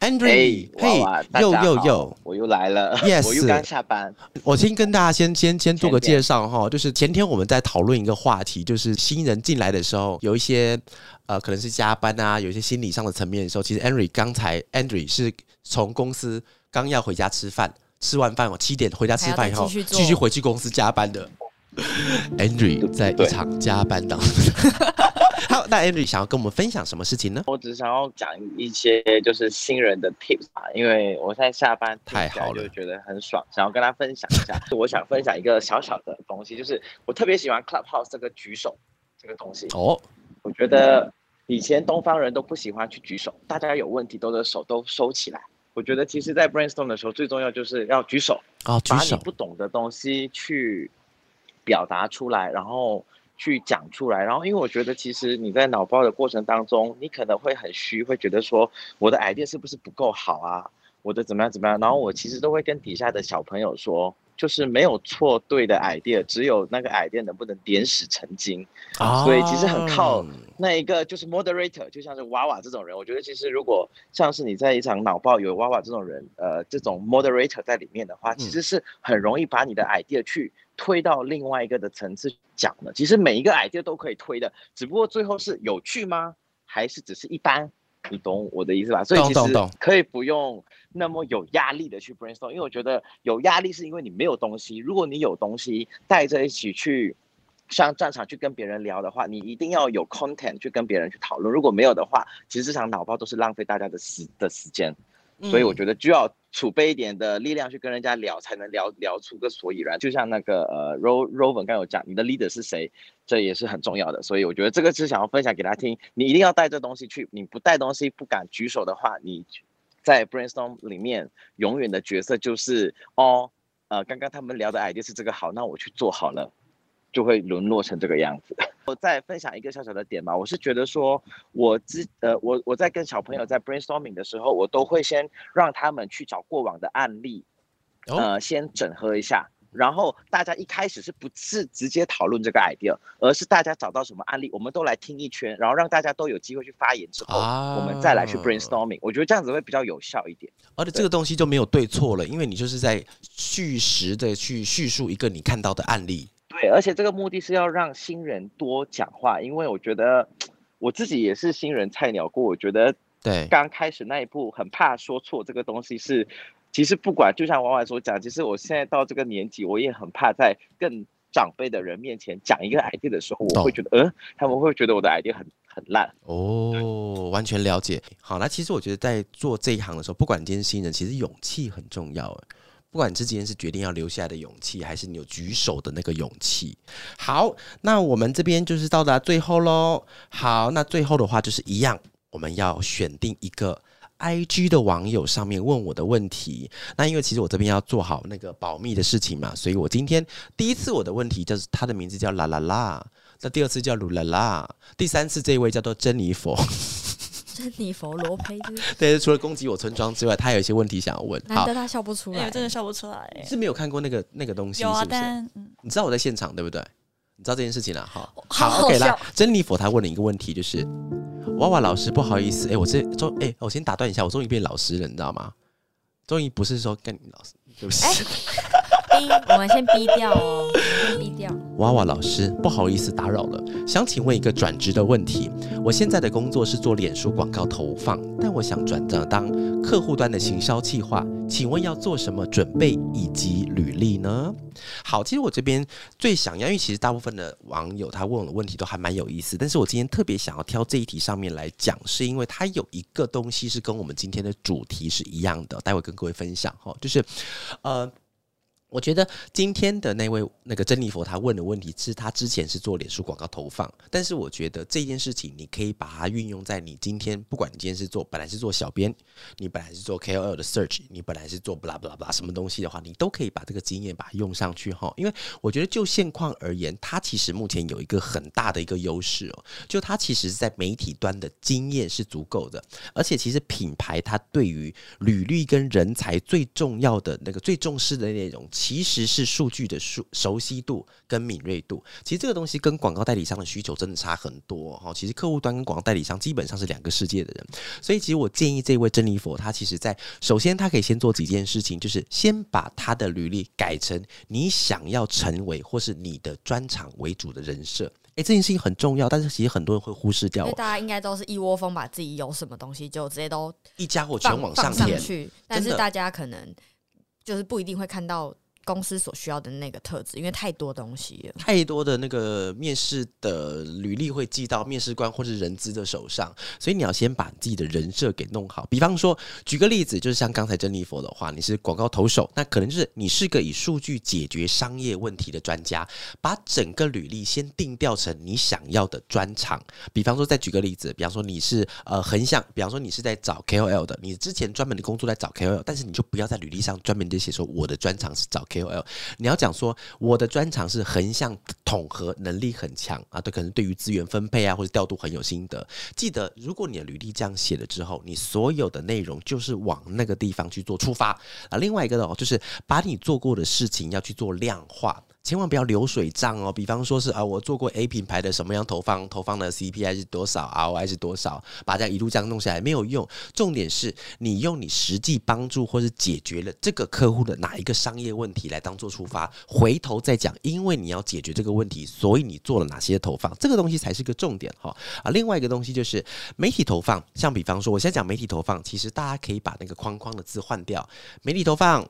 Speaker 1: Andrew，
Speaker 7: 嘿，又又又，我又来了，Yes，我又刚下班。
Speaker 1: 我先跟大家先先先做个介绍哈，就是前天我们在讨论一个话题，就是新人进来的时候有一些呃可能是加班啊，有一些心理上的层面的时候，其实 Andrew 刚才 Andrew 是从公司刚要回家吃饭，吃完饭哦七点回家吃饭以后继续回去公司加班的。Andrew 在一场加班当中。好，那 Andrew 想要跟我们分享什么事情呢？
Speaker 7: 我只想要讲一些就是新人的 tips 啊，因为我现在下班
Speaker 1: 太好
Speaker 7: 了，就觉得很爽，想要跟他分享一下。我想分享一个小小的东西，就是我特别喜欢 Clubhouse 这个举手这个东西。哦，我觉得以前东方人都不喜欢去举手，大家有问题都的手都收起来。我觉得其实，在 brainstorm 的时候，最重要就是要举手
Speaker 1: 啊，
Speaker 7: 把你不懂的东西去。表达出来，然后去讲出来，然后因为我觉得其实你在脑包的过程当中，你可能会很虚，会觉得说我的 idea 是不是不够好啊？我的怎么样怎么样？然后我其实都会跟底下的小朋友说，就是没有错对的 idea，只有那个 idea 能不能点石成金。所以其实很靠那一个就是 moderator，就像是娃娃这种人。我觉得其实如果像是你在一场脑爆有娃娃这种人，呃，这种 moderator 在里面的话，其实是很容易把你的 idea 去。推到另外一个的层次讲的，其实每一个 idea 都可以推的，只不过最后是有趣吗？还是只是一般？你懂我的意思吧？所以其实可以不用那么有压力的去 brainstorm，因为我觉得有压力是因为你没有东西。如果你有东西带着一起去上战场去跟别人聊的话，你一定要有 content 去跟别人去讨论。如果没有的话，其实这场脑爆都是浪费大家的时的时间。所以我觉得就要储备一点的力量去跟人家聊，才能聊聊出个所以然。就像那个呃，Ro Roven 刚有讲，你的 leader 是谁，这也是很重要的。所以我觉得这个是想要分享给大家听。你一定要带这东西去，你不带东西不敢举手的话，你在 brainstorm 里面永远的角色就是哦，呃，刚刚他们聊的 idea 是这个好，那我去做好了。就会沦落成这个样子。我再分享一个小小的点吧，我是觉得说，我之呃，我我在跟小朋友在 brainstorming 的时候，我都会先让他们去找过往的案例，呃，先整合一下，然后大家一开始是不是直接讨论这个 idea，而是大家找到什么案例，我们都来听一圈，然后让大家都有机会去发言之后，我们再来去 brainstorming。我觉得这样子会比较有效一点。
Speaker 1: 而且这个东西就没有对错了，因为你就是在叙实的去叙述一个你看到的案例。
Speaker 7: 对，而且这个目的是要让新人多讲话，因为我觉得我自己也是新人菜鸟过，我觉得
Speaker 1: 对
Speaker 7: 刚开始那一步很怕说错，这个东西是其实不管，就像婉婉所讲，其实我现在到这个年纪，我也很怕在更长辈的人面前讲一个 idea 的时候，我会觉得，嗯，他们会觉得我的 idea 很很烂。
Speaker 1: 哦，完全了解。好，那其实我觉得在做这一行的时候，不管今天新人，其实勇气很重要。不管你之前是决定要留下来的勇气，还是你有举手的那个勇气。好，那我们这边就是到达最后喽。好，那最后的话就是一样，我们要选定一个 I G 的网友上面问我的问题。那因为其实我这边要做好那个保密的事情嘛，所以我今天第一次我的问题就是他的名字叫啦啦啦，那第二次叫鲁啦啦，第三次这一位叫做珍妮佛。
Speaker 3: 珍妮佛罗培兹，
Speaker 1: 对，除了攻击我村庄之外，他有一些问题想要问。
Speaker 3: 难得他笑不出来，
Speaker 2: 真的笑不出来。
Speaker 1: 是没有看过那个那个东西，
Speaker 2: 有
Speaker 1: 啊，
Speaker 2: 但
Speaker 1: 你知道我在现场对不对？你知道这件事情了，好，好，OK 啦。珍妮佛他问了一个问题，就是娃娃老师，不好意思，哎，我这终，哎，我先打断一下，我终于变老师了，你知道吗？终于不是说跟你老师，对不起。
Speaker 3: 我们先逼掉哦，逼掉。
Speaker 1: 娃娃老师，不好意思打扰了，想请问一个转职的问题。我现在的工作是做脸书广告投放，但我想转正当客户端的行销企划，请问要做什么准备以及履历呢？好，其实我这边最想要，因为其实大部分的网友他问我的问题都还蛮有意思，但是我今天特别想要挑这一题上面来讲，是因为它有一个东西是跟我们今天的主题是一样的，待会跟各位分享哈，就是呃。我觉得今天的那位那个珍妮佛，他问的问题是，他之前是做脸书广告投放，但是我觉得这件事情，你可以把它运用在你今天，不管你今天是做本来是做小编，你本来是做 KOL 的 search，你本来是做 blah blah blah 什么东西的话，你都可以把这个经验把它用上去哈。因为我觉得就现况而言，它其实目前有一个很大的一个优势哦，就它其实在媒体端的经验是足够的，而且其实品牌它对于履历跟人才最重要的那个最重视的内容。其实是数据的熟熟悉度跟敏锐度，其实这个东西跟广告代理商的需求真的差很多哈。其实客户端跟广告代理商基本上是两个世界的人，所以其实我建议这位珍妮佛，他其实在首先他可以先做几件事情，就是先把他的履历改成你想要成为或是你的专长为主的人设。哎，这件事情很重要，但是其实很多人会忽视掉。
Speaker 3: 大家应该都是一窝蜂把自己有什么东西就直接都
Speaker 1: 一家伙全往上
Speaker 3: 去，但是大家可能就是不一定会看到。公司所需要的那个特质，因为太多东西，
Speaker 1: 太多的那个面试的履历会寄到面试官或是人资的手上，所以你要先把自己的人设给弄好。比方说，举个例子，就是像刚才珍妮佛的话，你是广告投手，那可能就是你是个以数据解决商业问题的专家，把整个履历先定调成你想要的专长。比方说，再举个例子，比方说你是呃横向，比方说你是在找 KOL 的，你之前专门的工作在找 KOL，但是你就不要在履历上专门的写说我的专长是找 K。KOL，你要讲说我的专长是横向统合能力很强啊，对，可能对于资源分配啊或者调度很有心得。记得，如果你的履历这样写了之后，你所有的内容就是往那个地方去做出发啊。另外一个呢，就是把你做过的事情要去做量化。千万不要流水账哦。比方说是啊，我做过 A 品牌的什么样投放，投放的 CPI 是多少，ROI 是多少，把这一路这样弄下来没有用。重点是你用你实际帮助或者解决了这个客户的哪一个商业问题来当做出发，回头再讲，因为你要解决这个问题，所以你做了哪些投放，这个东西才是个重点哈。啊，另外一个东西就是媒体投放，像比方说，我现在讲媒体投放，其实大家可以把那个框框的字换掉，媒体投放。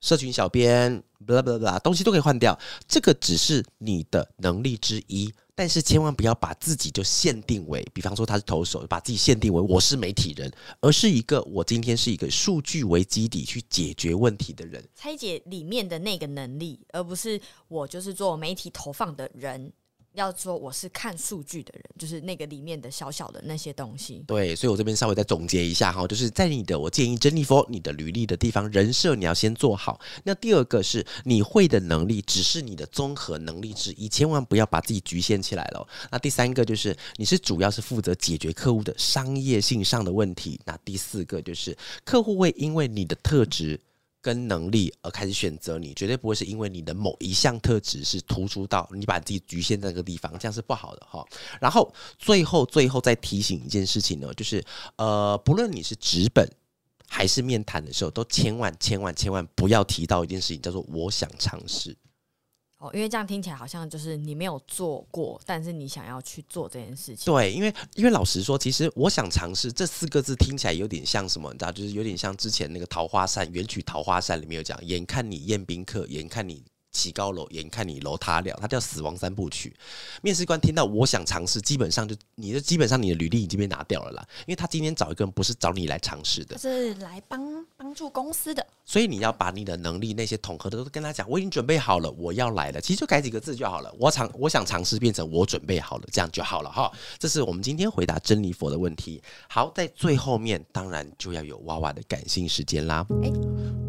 Speaker 1: 社群小编，不啦不啦不啦，东西都可以换掉。这个只是你的能力之一，但是千万不要把自己就限定为，比方说他是投手，把自己限定为我是媒体人，而是一个我今天是一个数据为基底去解决问题的人，
Speaker 3: 拆解里面的那个能力，而不是我就是做媒体投放的人。要说我是看数据的人，就是那个里面的小小的那些东西。
Speaker 1: 对，所以我这边稍微再总结一下哈，就是在你的我建议珍妮佛你的履历的地方，人设你要先做好。那第二个是你会的能力只是你的综合能力之一，千万不要把自己局限起来了。那第三个就是你是主要是负责解决客户的商业性上的问题。那第四个就是客户会因为你的特质。跟能力而开始选择你，绝对不会是因为你的某一项特质是突出到你把自己局限在那个地方，这样是不好的哈。然后最后最后再提醒一件事情呢，就是呃，不论你是纸本还是面谈的时候，都千万千万千万不要提到一件事情，叫做我想尝试。
Speaker 3: 哦，因为这样听起来好像就是你没有做过，但是你想要去做这件事情。
Speaker 1: 对，因为因为老实说，其实我想尝试这四个字听起来有点像什么？你知道，就是有点像之前那个《桃花扇》元曲《桃花扇》里面有讲，眼看你宴宾客，眼看你。起高楼，眼看你楼塌了，它叫死亡三部曲。面试官听到我想尝试，基本上就你的基本上你的履历已经被拿掉了啦，因为他今天找一个人不是找你来尝试的，
Speaker 2: 是来帮帮助公司的。
Speaker 1: 所以你要把你的能力那些统合的都跟他讲，我已经准备好了，我要来了。其实就改几个字就好了，我尝我想尝试变成我准备好了，这样就好了哈。这是我们今天回答真理佛的问题。好，在最后面当然就要有娃娃的感性时间啦。哎。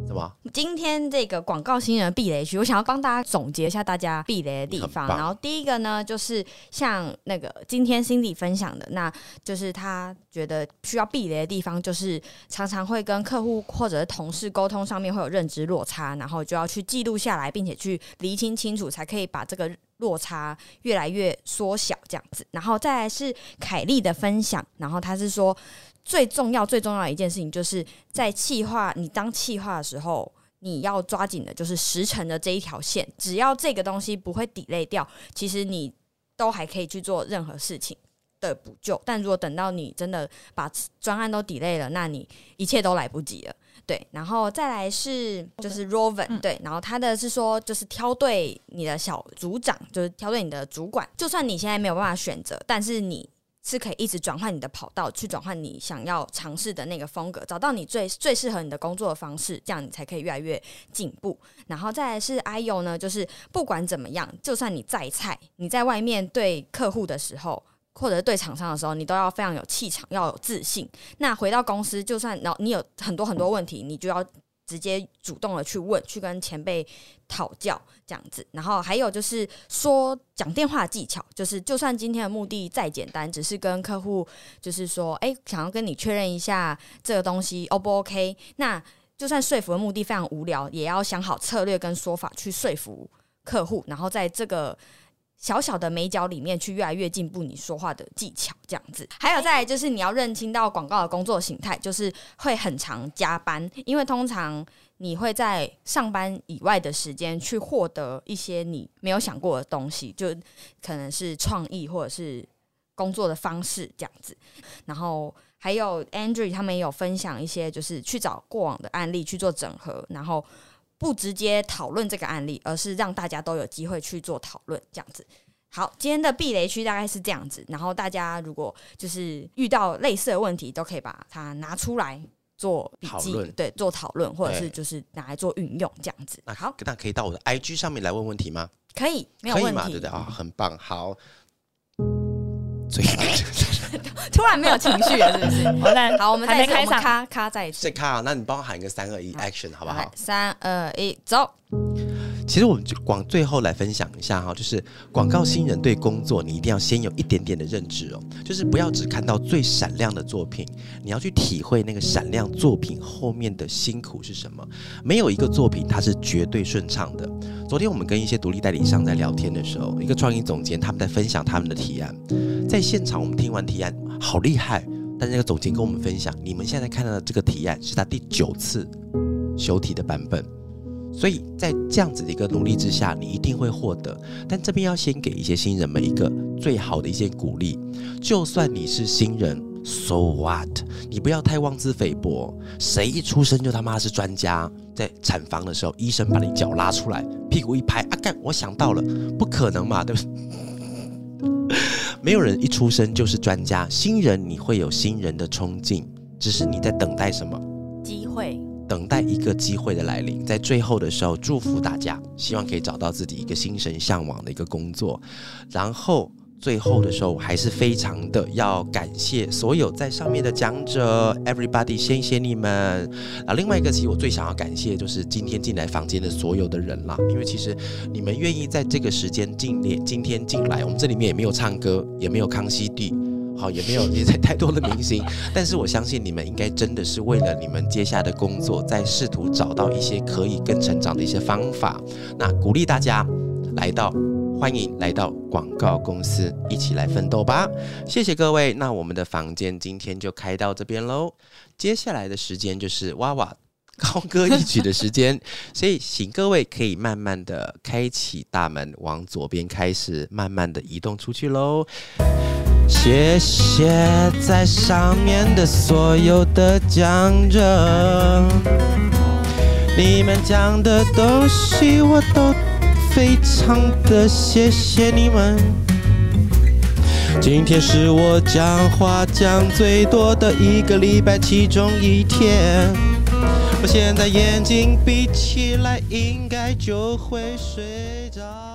Speaker 3: 怎么今天这个广告新人避雷区，我想要帮大家总结一下大家避雷的地方。然后第一个呢，就是像那个今天 Cindy 分享的，那就是他觉得需要避雷的地方，就是常常会跟客户或者是同事沟通上面会有认知落差，然后就要去记录下来，并且去厘清清楚，才可以把这个落差越来越缩小这样子。然后再来是凯莉的分享，然后他是说。最重要、最重要的一件事情，就是在气化你当气化的时候，你要抓紧的就是时辰的这一条线。只要这个东西不会抵累掉，其实你都还可以去做任何事情的补救。但如果等到你真的把专案都抵累了，那你一切都来不及了。对，然后再来是就是 Roven，对，然后他的是说就是挑对你的小组长，就是挑对你的主管。就算你现在没有办法选择，但是你。是可以一直转换你的跑道，去转换你想要尝试的那个风格，找到你最最适合你的工作方式，这样你才可以越来越进步。然后再来是 I U 呢，就是不管怎么样，就算你再菜，你在外面对客户的时候，或者对厂商的时候，你都要非常有气场，要有自信。那回到公司，就算然后你有很多很多问题，你就要。直接主动的去问，去跟前辈讨教这样子，然后还有就是说讲电话技巧，就是就算今天的目的再简单，只是跟客户就是说，哎，想要跟你确认一下这个东西 O 不 OK？那就算说服的目的非常无聊，也要想好策略跟说法去说服客户，然后在这个。小小的美角里面去越来越进步，你说话的技巧这样子，还有再就是你要认清到广告的工作形态，就是会很长加班，因为通常你会在上班以外的时间去获得一些你没有想过的东西，就可能是创意或者是工作的方式这样子。然后还有 Andrew 他们也有分享一些，就是去找过往的案例去做整合，然后。不直接讨论这个案例，而是让大家都有机会去做讨论，这样子。好，今天的避雷区大概是这样子。然后大家如果就是遇到类似的问题，都可以把它拿出来做笔记，对，做讨论，或者是就是拿来做运用，这样子。好，
Speaker 1: 那可以到我的 IG 上面来问问题吗？
Speaker 3: 可以，没有问
Speaker 1: 题，对对啊，很棒。好，
Speaker 3: 突然没有情绪了，是不是？好，我们再开上咔咔再一次，
Speaker 1: 再咔。那你帮我喊一个三二一，action，好不好？
Speaker 3: 三二一，走。
Speaker 1: 其实我们就广最后来分享一下哈，就是广告新人对工作，你一定要先有一点点的认知哦，就是不要只看到最闪亮的作品，你要去体会那个闪亮作品后面的辛苦是什么。没有一个作品它是绝对顺畅的。昨天我们跟一些独立代理商在聊天的时候，一个创意总监他们在分享他们的提案，在现场我们听完提案，好厉害！但那个总监跟我们分享，你们现在看到的这个提案是他第九次修题的版本。所以在这样子的一个努力之下，你一定会获得。但这边要先给一些新人们一个最好的一些鼓励。就算你是新人，so what？你不要太妄自菲薄。谁一出生就他妈是专家？在产房的时候，医生把你脚拉出来，屁股一拍，啊干！我想到了，不可能嘛，对不对？没有人一出生就是专家。新人你会有新人的冲劲，只是你在等待什么
Speaker 3: 机会。
Speaker 1: 等待一个机会的来临，在最后的时候，祝福大家，希望可以找到自己一个心神向往的一个工作。然后最后的时候，我还是非常的要感谢所有在上面的讲者，everybody，谢谢你们。啊，另外一个，其实我最想要感谢就是今天进来房间的所有的人啦，因为其实你们愿意在这个时间进，今天进来，我们这里面也没有唱歌，也没有康熙帝。好，也没有也在 太多的明星，但是我相信你们应该真的是为了你们接下来的工作，在试图找到一些可以更成长的一些方法。那鼓励大家来到，欢迎来到广告公司，一起来奋斗吧！谢谢各位，那我们的房间今天就开到这边喽。接下来的时间就是娃娃高歌一曲的时间，所以请各位可以慢慢的开启大门，往左边开始，慢慢的移动出去喽。谢谢在上面的所有的讲者，你们讲的东西我都非常的谢谢你们。今天是我讲话讲最多的一个礼拜其中一天，我现在眼睛闭起来应该就会睡着。